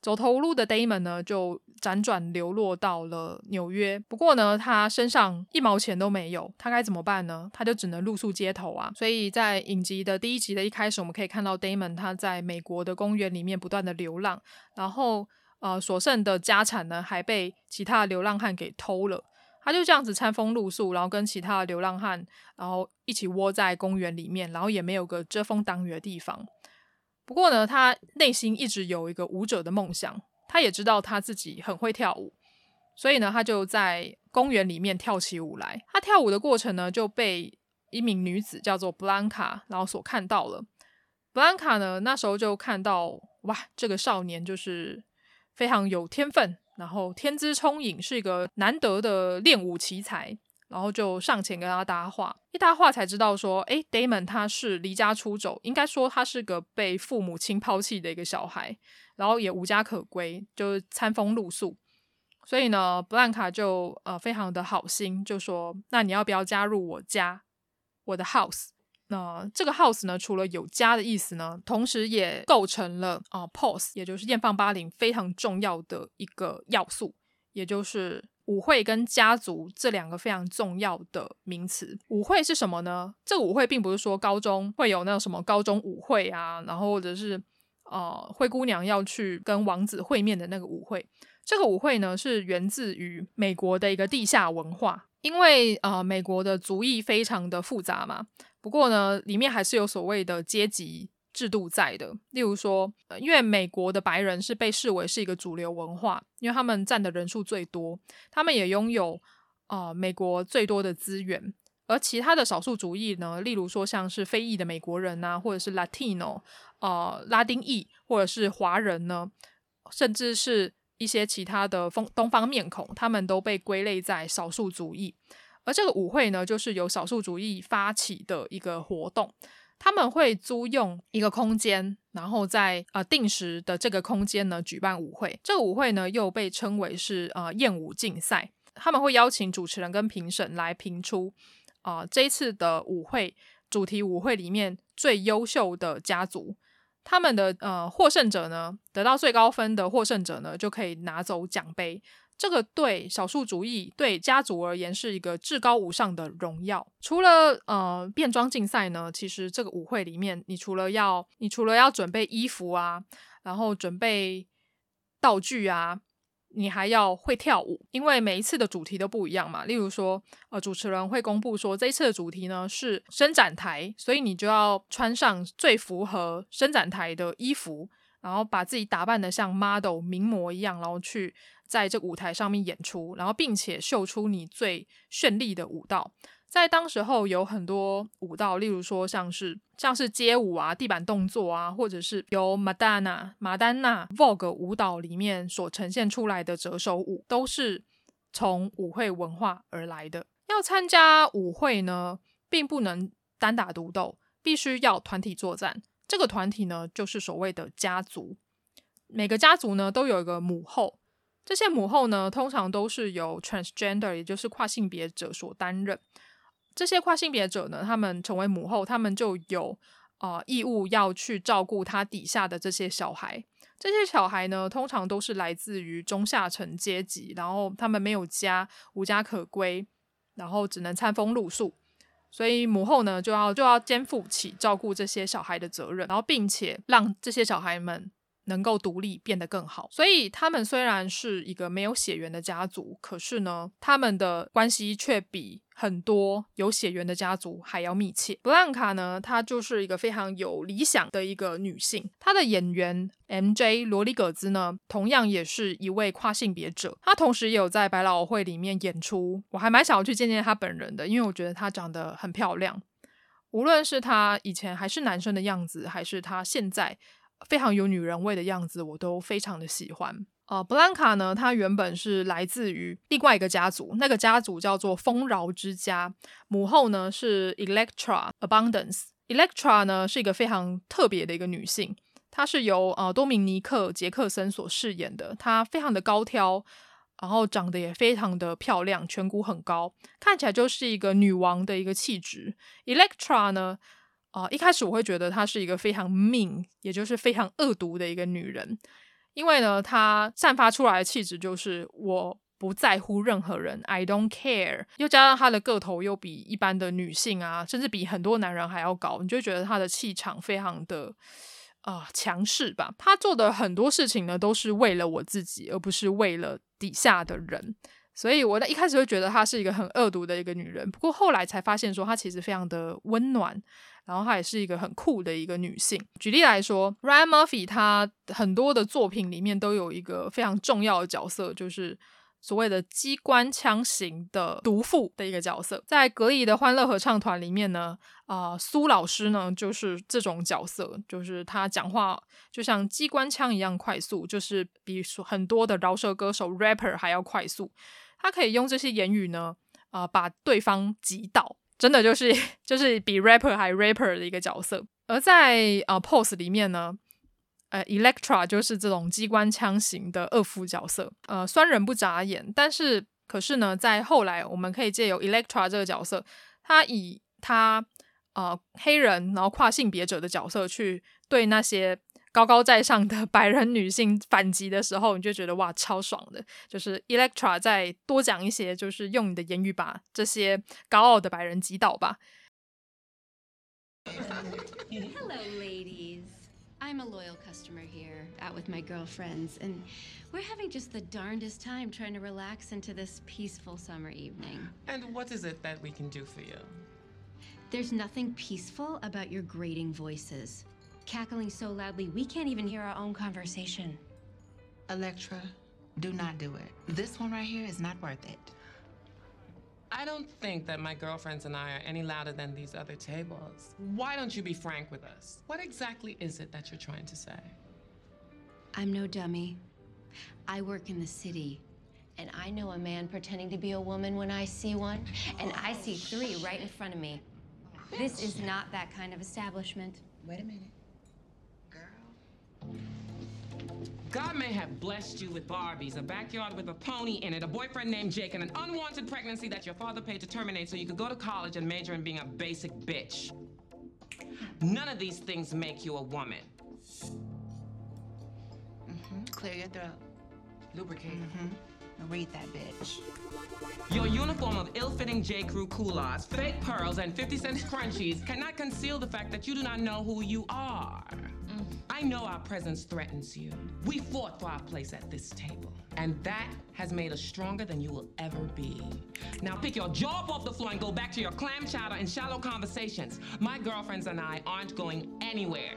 走投无路的 Damon 呢，就辗转流落到了纽约。不过呢，他身上一毛钱都没有，他该怎么办呢？他就只能露宿街头啊。所以在影集的第一集的一开始，我们可以看到 Damon 他在美国的公园里面不断的流浪，然后。呃，所剩的家产呢，还被其他流浪汉给偷了。他就这样子餐风露宿，然后跟其他的流浪汉，然后一起窝在公园里面，然后也没有个遮风挡雨的地方。不过呢，他内心一直有一个舞者的梦想，他也知道他自己很会跳舞，所以呢，他就在公园里面跳起舞来。他跳舞的过程呢，就被一名女子叫做布兰卡然后所看到了。布兰卡呢，那时候就看到，哇，这个少年就是。非常有天分，然后天资聪颖，是一个难得的练舞奇才，然后就上前跟他搭话，一搭话才知道说，诶，Damon 他是离家出走，应该说他是个被父母亲抛弃的一个小孩，然后也无家可归，就是餐风露宿，所以呢，布兰卡就呃非常的好心，就说：“那你要不要加入我家，我的 house？” 那这个 house 呢，除了有家的意思呢，同时也构成了啊、，pose，也就是艳放八零非常重要的一个要素，也就是舞会跟家族这两个非常重要的名词。舞会是什么呢？这个舞会并不是说高中会有那种什么高中舞会啊，然后或者是呃灰姑娘要去跟王子会面的那个舞会。这个舞会呢，是源自于美国的一个地下文化，因为呃美国的族裔非常的复杂嘛。不过呢，里面还是有所谓的阶级制度在的。例如说，因为美国的白人是被视为是一个主流文化，因为他们占的人数最多，他们也拥有呃美国最多的资源。而其他的少数族裔呢，例如说像是非裔的美国人啊，或者是 Latino，呃，拉丁裔，或者是华人呢，甚至是一些其他的风东方面孔，他们都被归类在少数族裔。而这个舞会呢，就是由少数族裔发起的一个活动。他们会租用一个空间，然后在呃定时的这个空间呢举办舞会。这个舞会呢又被称为是呃艳舞竞赛。他们会邀请主持人跟评审来评出啊、这一次的舞会主题舞会里面最优秀的家族。他们的呃获胜者呢，得到最高分的获胜者呢，就可以拿走奖杯。这个对少数族裔、对家族而言是一个至高无上的荣耀。除了呃变装竞赛呢，其实这个舞会里面，你除了要你除了要准备衣服啊，然后准备道具啊，你还要会跳舞，因为每一次的主题都不一样嘛。例如说，呃，主持人会公布说这一次的主题呢是伸展台，所以你就要穿上最符合伸展台的衣服，然后把自己打扮得像 model 名模一样，然后去。在这舞台上面演出，然后并且秀出你最绚丽的舞蹈。在当时候有很多舞蹈，例如说像是像是街舞啊、地板动作啊，或者是由玛丹娜、玛丹娜 Vogue 舞蹈里面所呈现出来的折手舞，都是从舞会文化而来的。要参加舞会呢，并不能单打独斗，必须要团体作战。这个团体呢，就是所谓的家族。每个家族呢，都有一个母后。这些母后呢，通常都是由 transgender，也就是跨性别者所担任。这些跨性别者呢，他们成为母后，他们就有啊、呃、义务要去照顾他底下的这些小孩。这些小孩呢，通常都是来自于中下层阶级，然后他们没有家，无家可归，然后只能餐风露宿。所以母后呢，就要就要肩负起照顾这些小孩的责任，然后并且让这些小孩们。能够独立变得更好，所以他们虽然是一个没有血缘的家族，可是呢，他们的关系却比很多有血缘的家族还要密切。布兰卡呢，她就是一个非常有理想的一个女性。她的演员 MJ 罗里葛兹呢，同样也是一位跨性别者。她同时也有在百老汇里面演出，我还蛮想要去见见她本人的，因为我觉得她长得很漂亮。无论是她以前还是男生的样子，还是她现在。非常有女人味的样子，我都非常的喜欢。呃，布兰卡呢，她原本是来自于另外一个家族，那个家族叫做丰饶之家，母后呢是 Electra Abundance。Electra 呢是一个非常特别的一个女性，她是由呃多明尼克杰克森所饰演的，她非常的高挑，然后长得也非常的漂亮，颧骨很高，看起来就是一个女王的一个气质。Electra 呢。啊、一开始我会觉得她是一个非常 mean，也就是非常恶毒的一个女人，因为呢，她散发出来的气质就是我不在乎任何人，I don't care。又加上她的个头又比一般的女性啊，甚至比很多男人还要高，你就觉得她的气场非常的啊、呃、强势吧。她做的很多事情呢，都是为了我自己，而不是为了底下的人。所以我在一开始会觉得她是一个很恶毒的一个女人，不过后来才发现说她其实非常的温暖。然后她也是一个很酷的一个女性。举例来说，Ryan Murphy 他很多的作品里面都有一个非常重要的角色，就是所谓的机关枪型的毒妇的一个角色。在格力的欢乐合唱团里面呢，啊、呃，苏老师呢就是这种角色，就是他讲话就像机关枪一样快速，就是比很多的饶舌歌手 rapper 还要快速。他可以用这些言语呢，啊、呃，把对方击倒。真的就是 *laughs* 就是比 rapper 还 rapper 的一个角色，而在啊、呃、pose 里面呢，呃，Electra 就是这种机关枪型的恶妇角色，呃，酸人不眨眼。但是，可是呢，在后来，我们可以借由 Electra 这个角色，他以他呃黑人然后跨性别者的角色去对那些高高在上的 *laughs* 白人女性反击的时候，你就觉得哇，超爽的。就是 Electra 再多讲一些，就是用你的言语把这些高傲的白人击倒吧。Hello, lady. I'm a loyal customer here, out with my girlfriends, and we're having just the darndest time trying to relax into this peaceful summer evening. And what is it that we can do for you? There's nothing peaceful about your grating voices. Cackling so loudly, we can't even hear our own conversation. Electra, do not do it. This one right here is not worth it. I don't think that my girlfriends and I are any louder than these other tables. Why don't you be frank with us? What exactly is it that you're trying to say? I'm no dummy. I work in the city, and I know a man pretending to be a woman when I see one, and I see three right in front of me. This is not that kind of establishment. Wait a minute. Girl. God may have blessed you with Barbies, a backyard with a pony in it, a boyfriend named Jake, and an unwanted pregnancy that your father paid to terminate so you could go to college and major in being a basic bitch. None of these things make you a woman. Mm-hmm. Clear your throat. Lubricate. Mm-hmm. Read that bitch. Your uniform of ill-fitting J. Crew culottes, fake pearls, and 50 cent crunchies cannot conceal the fact that you do not know who you are. Mm. I know our presence threatens you. We fought for our place at this table, and that has made us stronger than you will ever be. Now pick your jaw up off the floor and go back to your clam chowder and shallow conversations. My girlfriends and I aren't going anywhere.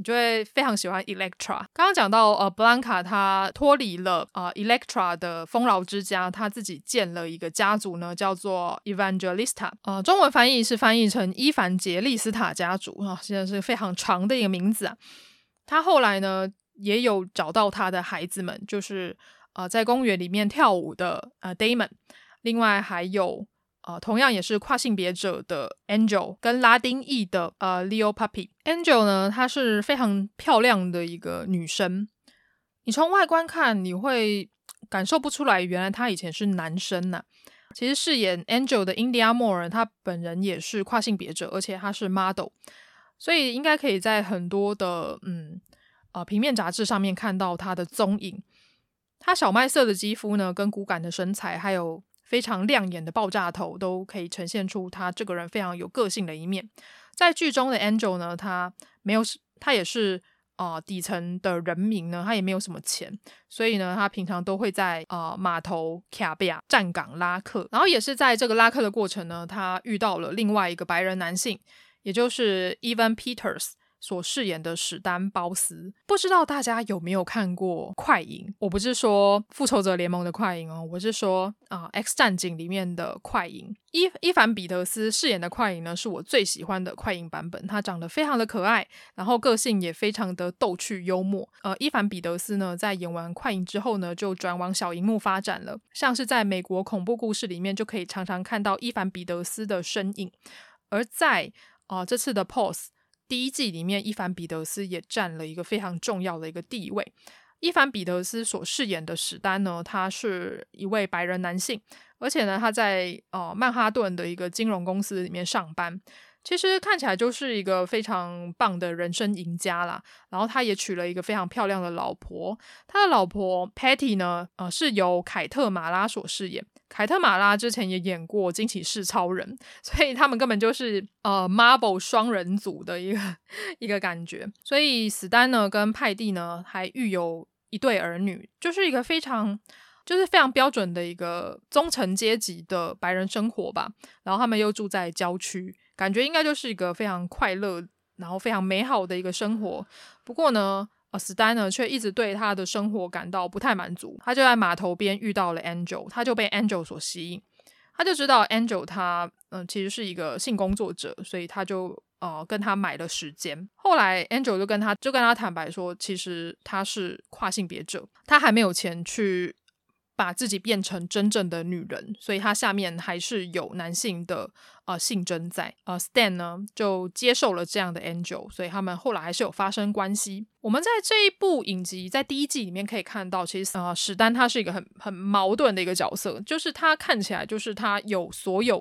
你就会非常喜欢 Electra。刚刚讲到，呃，Blanca 她脱离了呃 Electra 的丰饶之家，她自己建了一个家族呢，叫做 Evangelista。呃，中文翻译是翻译成伊凡杰利斯塔家族啊，现在是非常长的一个名字啊。他后来呢，也有找到他的孩子们，就是呃在公园里面跳舞的呃 Damon，另外还有。呃，同样也是跨性别者的 Angel 跟拉丁裔的呃 Leo Puppy。Angel 呢，她是非常漂亮的一个女生。你从外观看，你会感受不出来，原来她以前是男生呐、其实饰演 Angel 的 India Moore，她本人也是跨性别者，而且她是 model，所以应该可以在很多的嗯呃平面杂志上面看到她的踪影。她小麦色的肌肤呢，跟骨感的身材，还有。非常亮眼的爆炸头都可以呈现出他这个人非常有个性的一面。在剧中的 Angel 呢，他没有，他也是啊、底层的人民呢，他也没有什么钱，所以呢，他平常都会在啊、码头卡比亚站岗拉客。然后也是在这个拉客的过程呢，他遇到了另外一个白人男性，也就是 Evan Peters。所饰演的史丹鲍斯，不知道大家有没有看过快银？我不是说复仇者联盟的快银哦，我是说啊、X 战警里面的快银。伊伊凡彼得斯饰演的快银呢，是我最喜欢的快银版本。他长得非常的可爱，然后个性也非常的逗趣幽默。呃，伊凡彼得斯呢，在演完快银之后呢，就转往小荧幕发展了。像是在美国恐怖故事里面，就可以常常看到伊凡彼得斯的身影。而在啊、这次的 Pose。第一季里面，伊凡彼得斯也占了一个非常重要的一个地位。伊凡彼得斯所饰演的史丹呢，他是一位白人男性，而且呢，他在呃曼哈顿的一个金融公司里面上班。其实看起来就是一个非常棒的人生赢家啦。然后他也娶了一个非常漂亮的老婆。他的老婆 Patty 呢，呃，是由凯特马拉所饰演。凯特·马拉之前也演过《惊奇四超人》，所以他们根本就是呃 Marvel 双人组的一个一个感觉。所以史丹呢跟派蒂呢还育有一对儿女，就是一个非常就是非常标准的一个中层阶级的白人生活吧。然后他们又住在郊区，感觉应该就是一个非常快乐，然后非常美好的一个生活。不过呢。呃，史丹呢却一直对他的生活感到不太满足。他就在码头边遇到了 Angel，他就被 Angel 所吸引。他就知道 Angel 他嗯、其实是一个性工作者，所以他就呃跟他买了时间。后来 Angel 就跟他就跟他坦白说，其实他是跨性别者，他还没有钱去把自己变成真正的女人，所以他下面还是有男性的呃性征在。呃，Stan 呢就接受了这样的 Angel，所以他们后来还是有发生关系。我们在这一部影集在第一季里面可以看到，其实呃史丹他是一个很很矛盾的一个角色，就是他看起来就是他有所有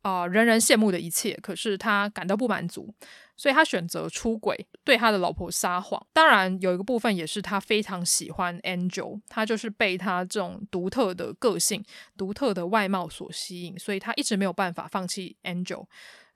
啊、呃、人人羡慕的一切，可是他感到不满足。所以他选择出轨，对他的老婆撒谎。当然，有一个部分也是他非常喜欢 Angel，他就是被他这种独特的个性、独特的外貌所吸引，所以他一直没有办法放弃 Angel。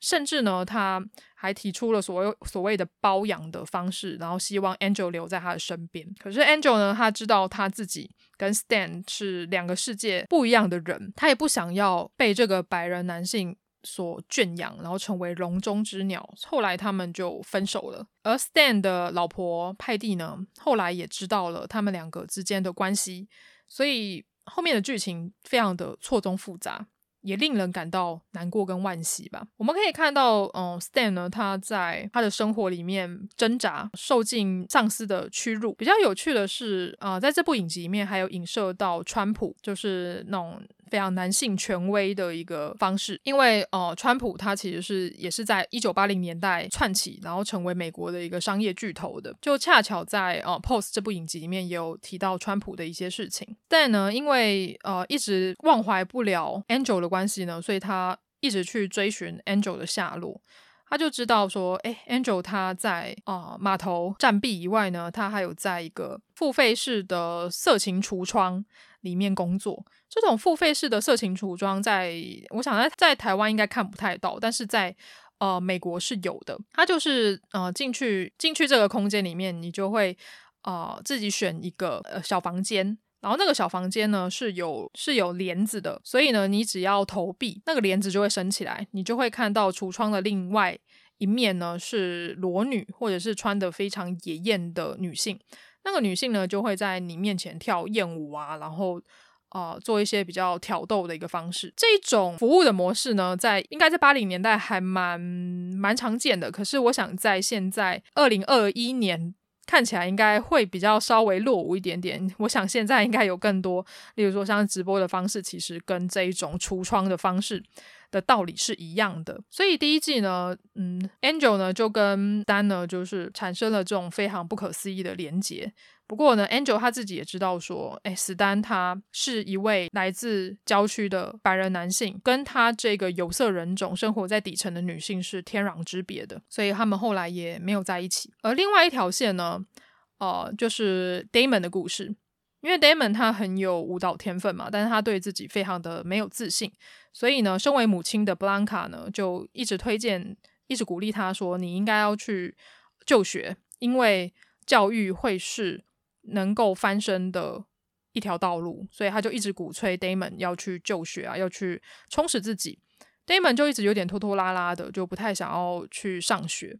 甚至呢，他还提出了所谓所谓的包养的方式，然后希望 Angel 留在他的身边。可是 Angel 呢，他知道他自己跟 Stan 是两个世界不一样的人，他也不想要被这个白人男性。所圈养，然后成为笼中之鸟。后来他们就分手了。而 Stan 的老婆派蒂呢，后来也知道了他们两个之间的关系，所以后面的剧情非常的错综复杂。也令人感到难过跟惋惜吧。我们可以看到，嗯，Stan 呢，他在他的生活里面挣扎，受尽上司的屈辱。比较有趣的是，啊、在这部影集里面还有影射到川普，就是那种非常男性权威的一个方式。因为，呃，川普他其实是也是在一九八零年代窜起，然后成为美国的一个商业巨头的。就恰巧在呃《Post》这部影集里面也有提到川普的一些事情。但呢，因为呃一直忘怀不了 Angel 的。关系呢，所以他一直去追寻 Angel 的下落。他就知道说，哎，Angel 他在啊、码头暂避以外呢，他还有在一个付费式的色情橱窗里面工作。这种付费式的色情橱窗在，在我想在在台湾应该看不太到，但是在呃美国是有的。他就是呃进去进去这个空间里面，你就会呃自己选一个呃小房间。然后那个小房间呢是有是有帘子的，所以呢，你只要投币，那个帘子就会升起来，你就会看到橱窗的另外一面呢是裸女，或者是穿的非常野艳的女性。那个女性呢就会在你面前跳艳舞啊，然后啊、做一些比较挑逗的一个方式。这种服务的模式呢，在应该在八零年代还蛮蛮常见的，可是我想在现在二零二一年。看起来应该会比较稍微落伍一点点。我想现在应该有更多，例如说像直播的方式，其实跟这一种橱窗的方式的道理是一样的。所以第一季呢，嗯，Angel 呢就跟 Dan 呢就是产生了这种非常不可思议的连结。不过呢，Angel 他自己也知道说，哎，史丹他是一位来自郊区的白人男性，跟他这个有色人种生活在底层的女性是天壤之别的，所以他们后来也没有在一起。而另外一条线呢，呃，就是 Damon 的故事，因为 Damon 他很有舞蹈天分嘛，但是他对自己非常的没有自信，所以呢，身为母亲的 Blanca 呢，就一直推荐，一直鼓励他说，你应该要去就学，因为教育会是。能够翻身的一条道路，所以他就一直鼓吹 Damon 要去就学啊，要去充实自己。Damon 就一直有点拖拖拉拉的，就不太想要去上学。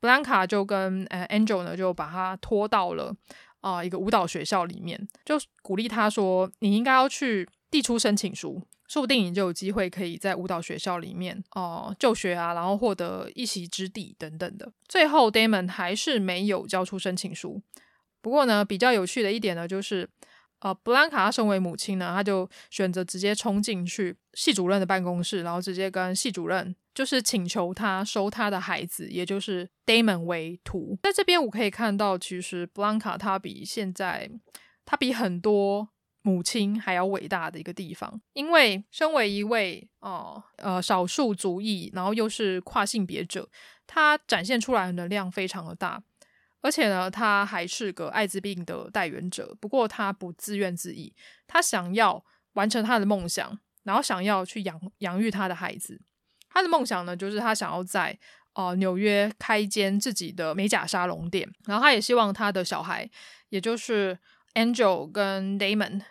布兰卡就跟呃 Angel 呢，就把他拖到了啊、一个舞蹈学校里面，就鼓励他说：“你应该要去递出申请书，说不定你就有机会可以在舞蹈学校里面哦、就学啊，然后获得一席之地等等的。”最后 Damon 还是没有交出申请书。不过呢，比较有趣的一点呢，就是，呃，布兰卡她身为母亲呢，她就选择直接冲进去系主任的办公室，然后直接跟系主任就是请求他收他的孩子，也就是 Damon 为徒。在这边我可以看到，其实布兰卡她比现在，她比很多母亲还要伟大的一个地方，因为身为一位哦呃，少数族裔，然后又是跨性别者，她展现出来的能量非常的大。而且呢，他还是个艾滋病的带原者。不过他不自怨自艾，他想要完成他的梦想，然后想要去养养育他的孩子。他的梦想呢，就是他想要在呃纽约开一间自己的美甲沙龙店。然后他也希望他的小孩，也就是 Angel 跟 Damon，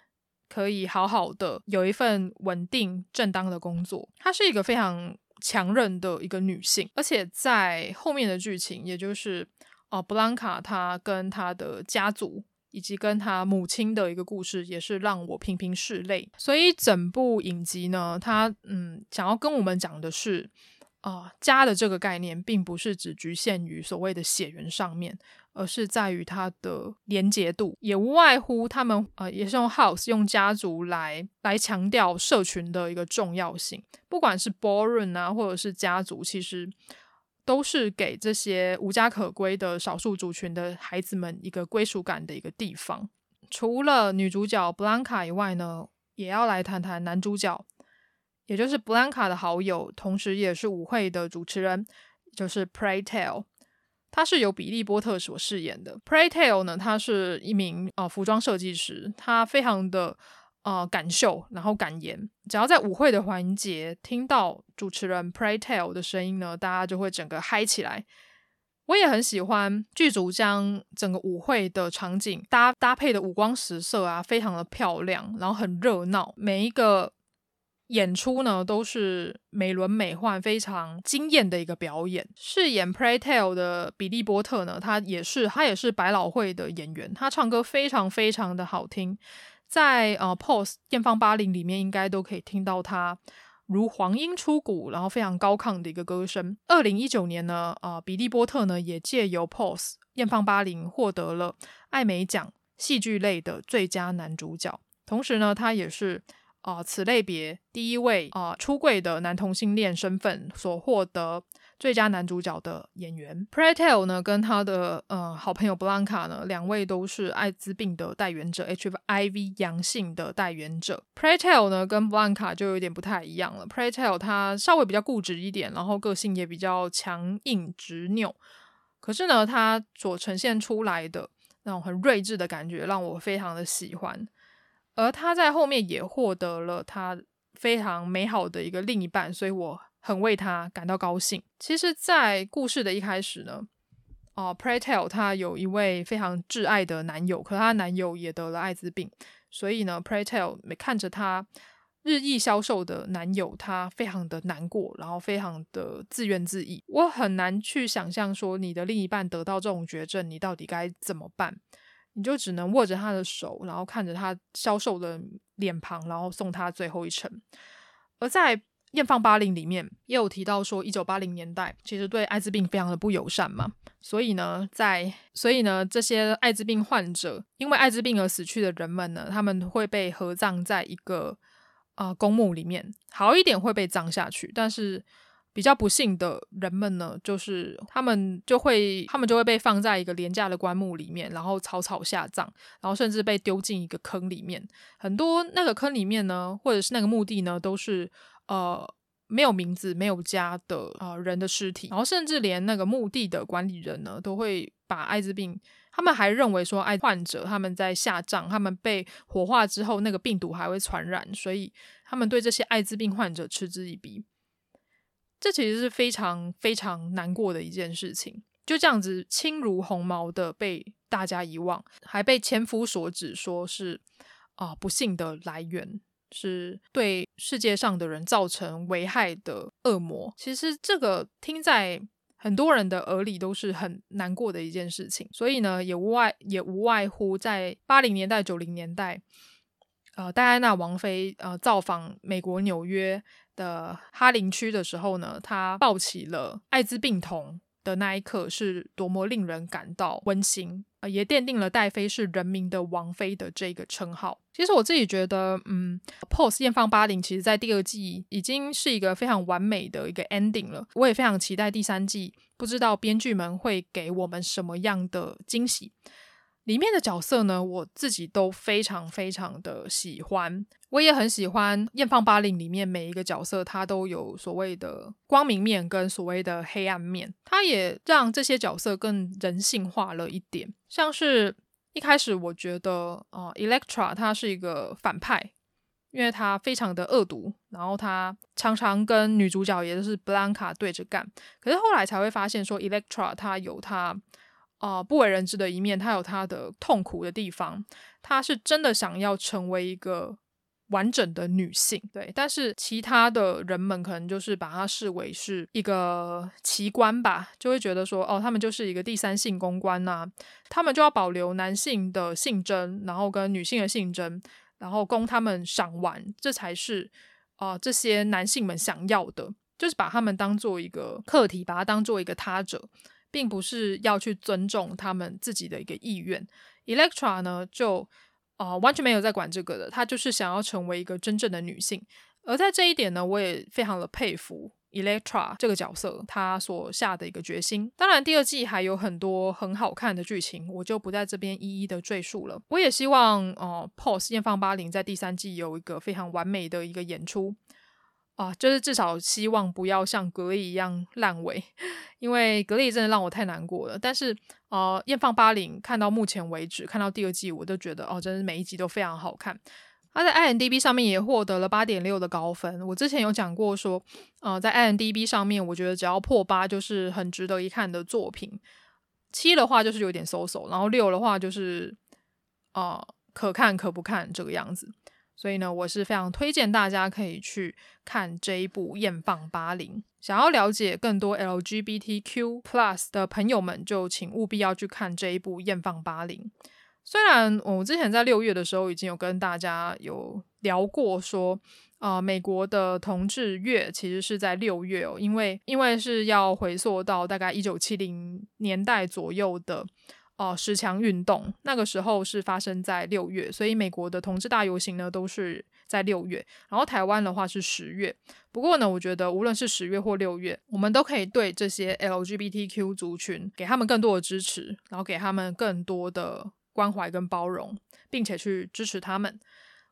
可以好好的有一份稳定正当的工作。她是一个非常强韧的一个女性，而且在后面的剧情，也就是。哦，布兰卡她跟她的家族以及跟他母亲的一个故事，也是让我频频拭泪。所以整部影集呢，他嗯想要跟我们讲的是，啊，家的这个概念并不是只局限于所谓的血缘上面，而是在于它的连结度，也无外乎他们呃，也是用 house 用家族来来强调社群的一个重要性。不管是 ballroom 啊，或者是家族，其实都是给这些无家可归的少数族群的孩子们一个归属感的一个地方。除了女主角布兰卡以外呢，也要来谈谈男主角。也就是布兰卡的好友，同时也是舞会的主持人，就是 Pray Tell，他是由比利波特所饰演的。Pray Tell 呢，他是一名呃服装设计师，他非常的呃感秀，然后感言。只要在舞会的环节听到主持人 Pray Tell 的声音呢，大家就会整个嗨起来。我也很喜欢剧组将整个舞会的场景搭搭配的五光十色啊，非常的漂亮，然后很热闹，每一个。演出呢都是美轮美奂、非常惊艳的一个表演。饰演 Pray Tell 的比利波特呢，他也是他也是百老汇的演员，他唱歌非常非常的好听，在呃 Pose 艳放八零里面应该都可以听到他如黄莺出谷，然后非常高亢的一个歌声。二零一九年呢，呃，比利波特呢也借由 Pose 艳放八零获得了艾美奖戏剧类的最佳男主角，同时呢，他也是。啊、此类别第一位啊、出柜的男同性恋身份所获得最佳男主角的演员，Pray Tell 呢，跟他的呃好朋友 Blanca 呢，两位都是艾滋病的带原者，HIV 阳性的带原者。Pray Tell 呢，跟 Blanca 就有点不太一样了。Pray Tell 他稍微比较固执一点，然后个性也比较强硬执拗，可是呢，他所呈现出来的那种很睿智的感觉，让我非常的喜欢。而他在后面也获得了他非常美好的一个另一半，所以我很为他感到高兴。其实，在故事的一开始呢，哦、Pray Tell 他有一位非常挚爱的男友，可他男友也得了艾滋病，所以呢，Pray Tell 每看着他日益消瘦的男友，他非常的难过，然后非常的自怨自艾。我很难去想象说，你的另一半得到这种绝症，你到底该怎么办？你就只能握着他的手，然后看着他消瘦的脸庞，然后送他最后一程。而在《艳放八零》里面也有提到说，一九八零年代其实对艾滋病非常的不友善嘛，所以呢，在所以呢，这些艾滋病患者因为艾滋病而死去的人们呢，他们会被合葬在一个呃公墓里面，好一点会被葬下去，但是。比较不幸的人们呢，就是他们就会，他们就会被放在一个廉价的棺木里面，然后草草下葬，然后甚至被丢进一个坑里面。很多那个坑里面呢，或者是那个墓地呢，都是呃没有名字、没有家的呃人的尸体。然后甚至连那个墓地的管理人呢，都会把艾滋病，他们还认为说艾患者他们在下葬，他们被火化之后，那个病毒还会传染，所以他们对这些艾滋病患者嗤之以鼻。这其实是非常非常难过的一件事情，就这样子轻如鸿毛的被大家遗忘，还被千夫所指说是啊、不幸的来源，是对世界上的人造成危害的恶魔。其实这个听在很多人的耳里都是很难过的一件事情，所以呢，也无外也无外乎在八零年代九零年代，呃，戴安娜王妃呃造访美国纽约。的哈林区的时候呢，她抱起了艾滋病童的那一刻是多么令人感到温馨，呃，也奠定了戴妃是人民的王妃的这个称号。其实我自己觉得，嗯，Pose 艳放八零，其实在第二季已经是一个非常完美的一个 ending 了。我也非常期待第三季，不知道编剧们会给我们什么样的惊喜。里面的角色呢，我自己都非常非常的喜欢。我也很喜欢《艳放八零》里面每一个角色，他都有所谓的光明面跟所谓的黑暗面。他也让这些角色更人性化了一点。像是一开始我觉得，呃，Electra 他是一个反派，因为他非常的恶毒，然后他常常跟女主角也就是 Blanca 对着干。可是后来才会发现说，Electra 他有他。啊、不为人知的一面，他有他的痛苦的地方，他是真的想要成为一个完整的女性，对。但是其他的人们可能就是把他视为是一个奇观吧，就会觉得说，哦，他们就是一个第三性公关呐、他们就要保留男性的性征，然后跟女性的性征，然后供他们赏玩，这才是啊、这些男性们想要的。就是把他们当做一个客体，把它当做一个他者，并不是要去尊重他们自己的一个意愿。Electra 呢，就啊、完全没有在管这个的，她就是想要成为一个真正的女性。而在这一点呢，我也非常的佩服 Electra 这个角色，她所下的一个决心。当然，第二季还有很多很好看的剧情，我就不在这边一一的赘述了。我也希望，呃，Pose 艳放八零在第三季有一个非常完美的一个演出啊，就是至少希望不要像格力一样烂尾，*laughs* 因为格力真的让我太难过了。但是，呃，艳放八零看到目前为止，看到第二季，我都觉得哦，真的每一集都非常好看。他在 IMDB 上面也获得了八点六的高分。我之前有讲过说，呃，在 IMDB 上面，我觉得只要破八就是很值得一看的作品。七的话就是有点 so so，然后六的话就是，呃，可看可不看这个样子。所以呢，我是非常推荐大家可以去看这一部《艳放八零》。想要了解更多 LGBTQ Plus 的朋友们，就请务必要去看这一部《艳放八零》。虽然我之前在六月的时候已经有跟大家有聊过说，呃，美国的同志月其实是在六月哦，因为因为是要回溯到大概一九七零年代左右的呃十强运动，那个时候是发生在六月，所以美国的同志大游行呢都是在六月，然后台湾的话是十月。不过呢，我觉得无论是十月或六月，我们都可以对这些 LGBTQ 族群给他们更多的支持，然后给他们更多的。关怀跟包容，并且去支持他们。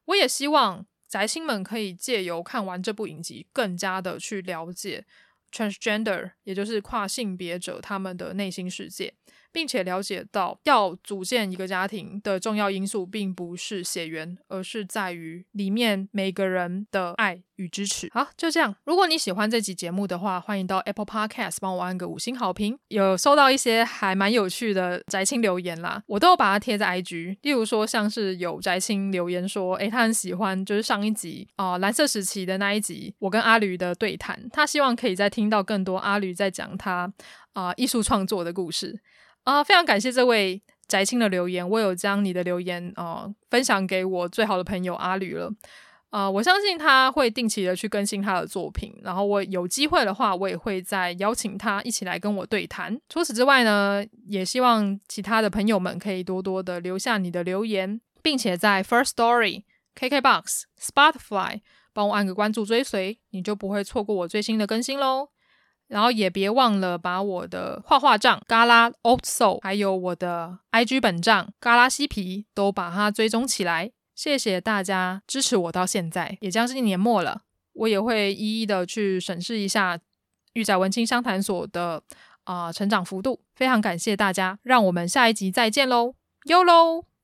我也希望宅青们可以借由看完这部影集，更加的去了解 transgender，也就是跨性别者他们的内心世界。并且了解到，要组建一个家庭的重要因素，并不是血缘，而是在于里面每个人的爱与支持。好，就这样。如果你喜欢这集节目的话，欢迎到 Apple Podcast 帮我按个五星好评。有收到一些还蛮有趣的宅青留言啦，我都有把它贴在 IG。例如说，像是有宅青留言说，诶，他很喜欢就是上一集啊、蓝色时期的那一集，我跟阿吕的对谈，他希望可以再听到更多阿吕在讲他啊、呃、艺术创作的故事。啊、非常感谢这位宅青的留言，我有将你的留言啊、分享给我最好的朋友阿吕了。啊、我相信他会定期的去更新他的作品，然后我有机会的话，我也会再邀请他一起来跟我对谈。除此之外呢，也希望其他的朋友们可以多多的留下你的留言，并且在 First Story、KKBox、Spotify 帮我按个关注追随，你就不会错过我最新的更新喽。然后也别忘了把我的画画账 Gala Old Soul，还有我的 IG 本账 Gala 嬉皮都把它追踪起来。谢谢大家支持我到现在，也将近年末了，我也会一一的去审视一下御宅文青商谈所的啊、成长幅度。非常感谢大家，让我们下一集再见喽，哟喽。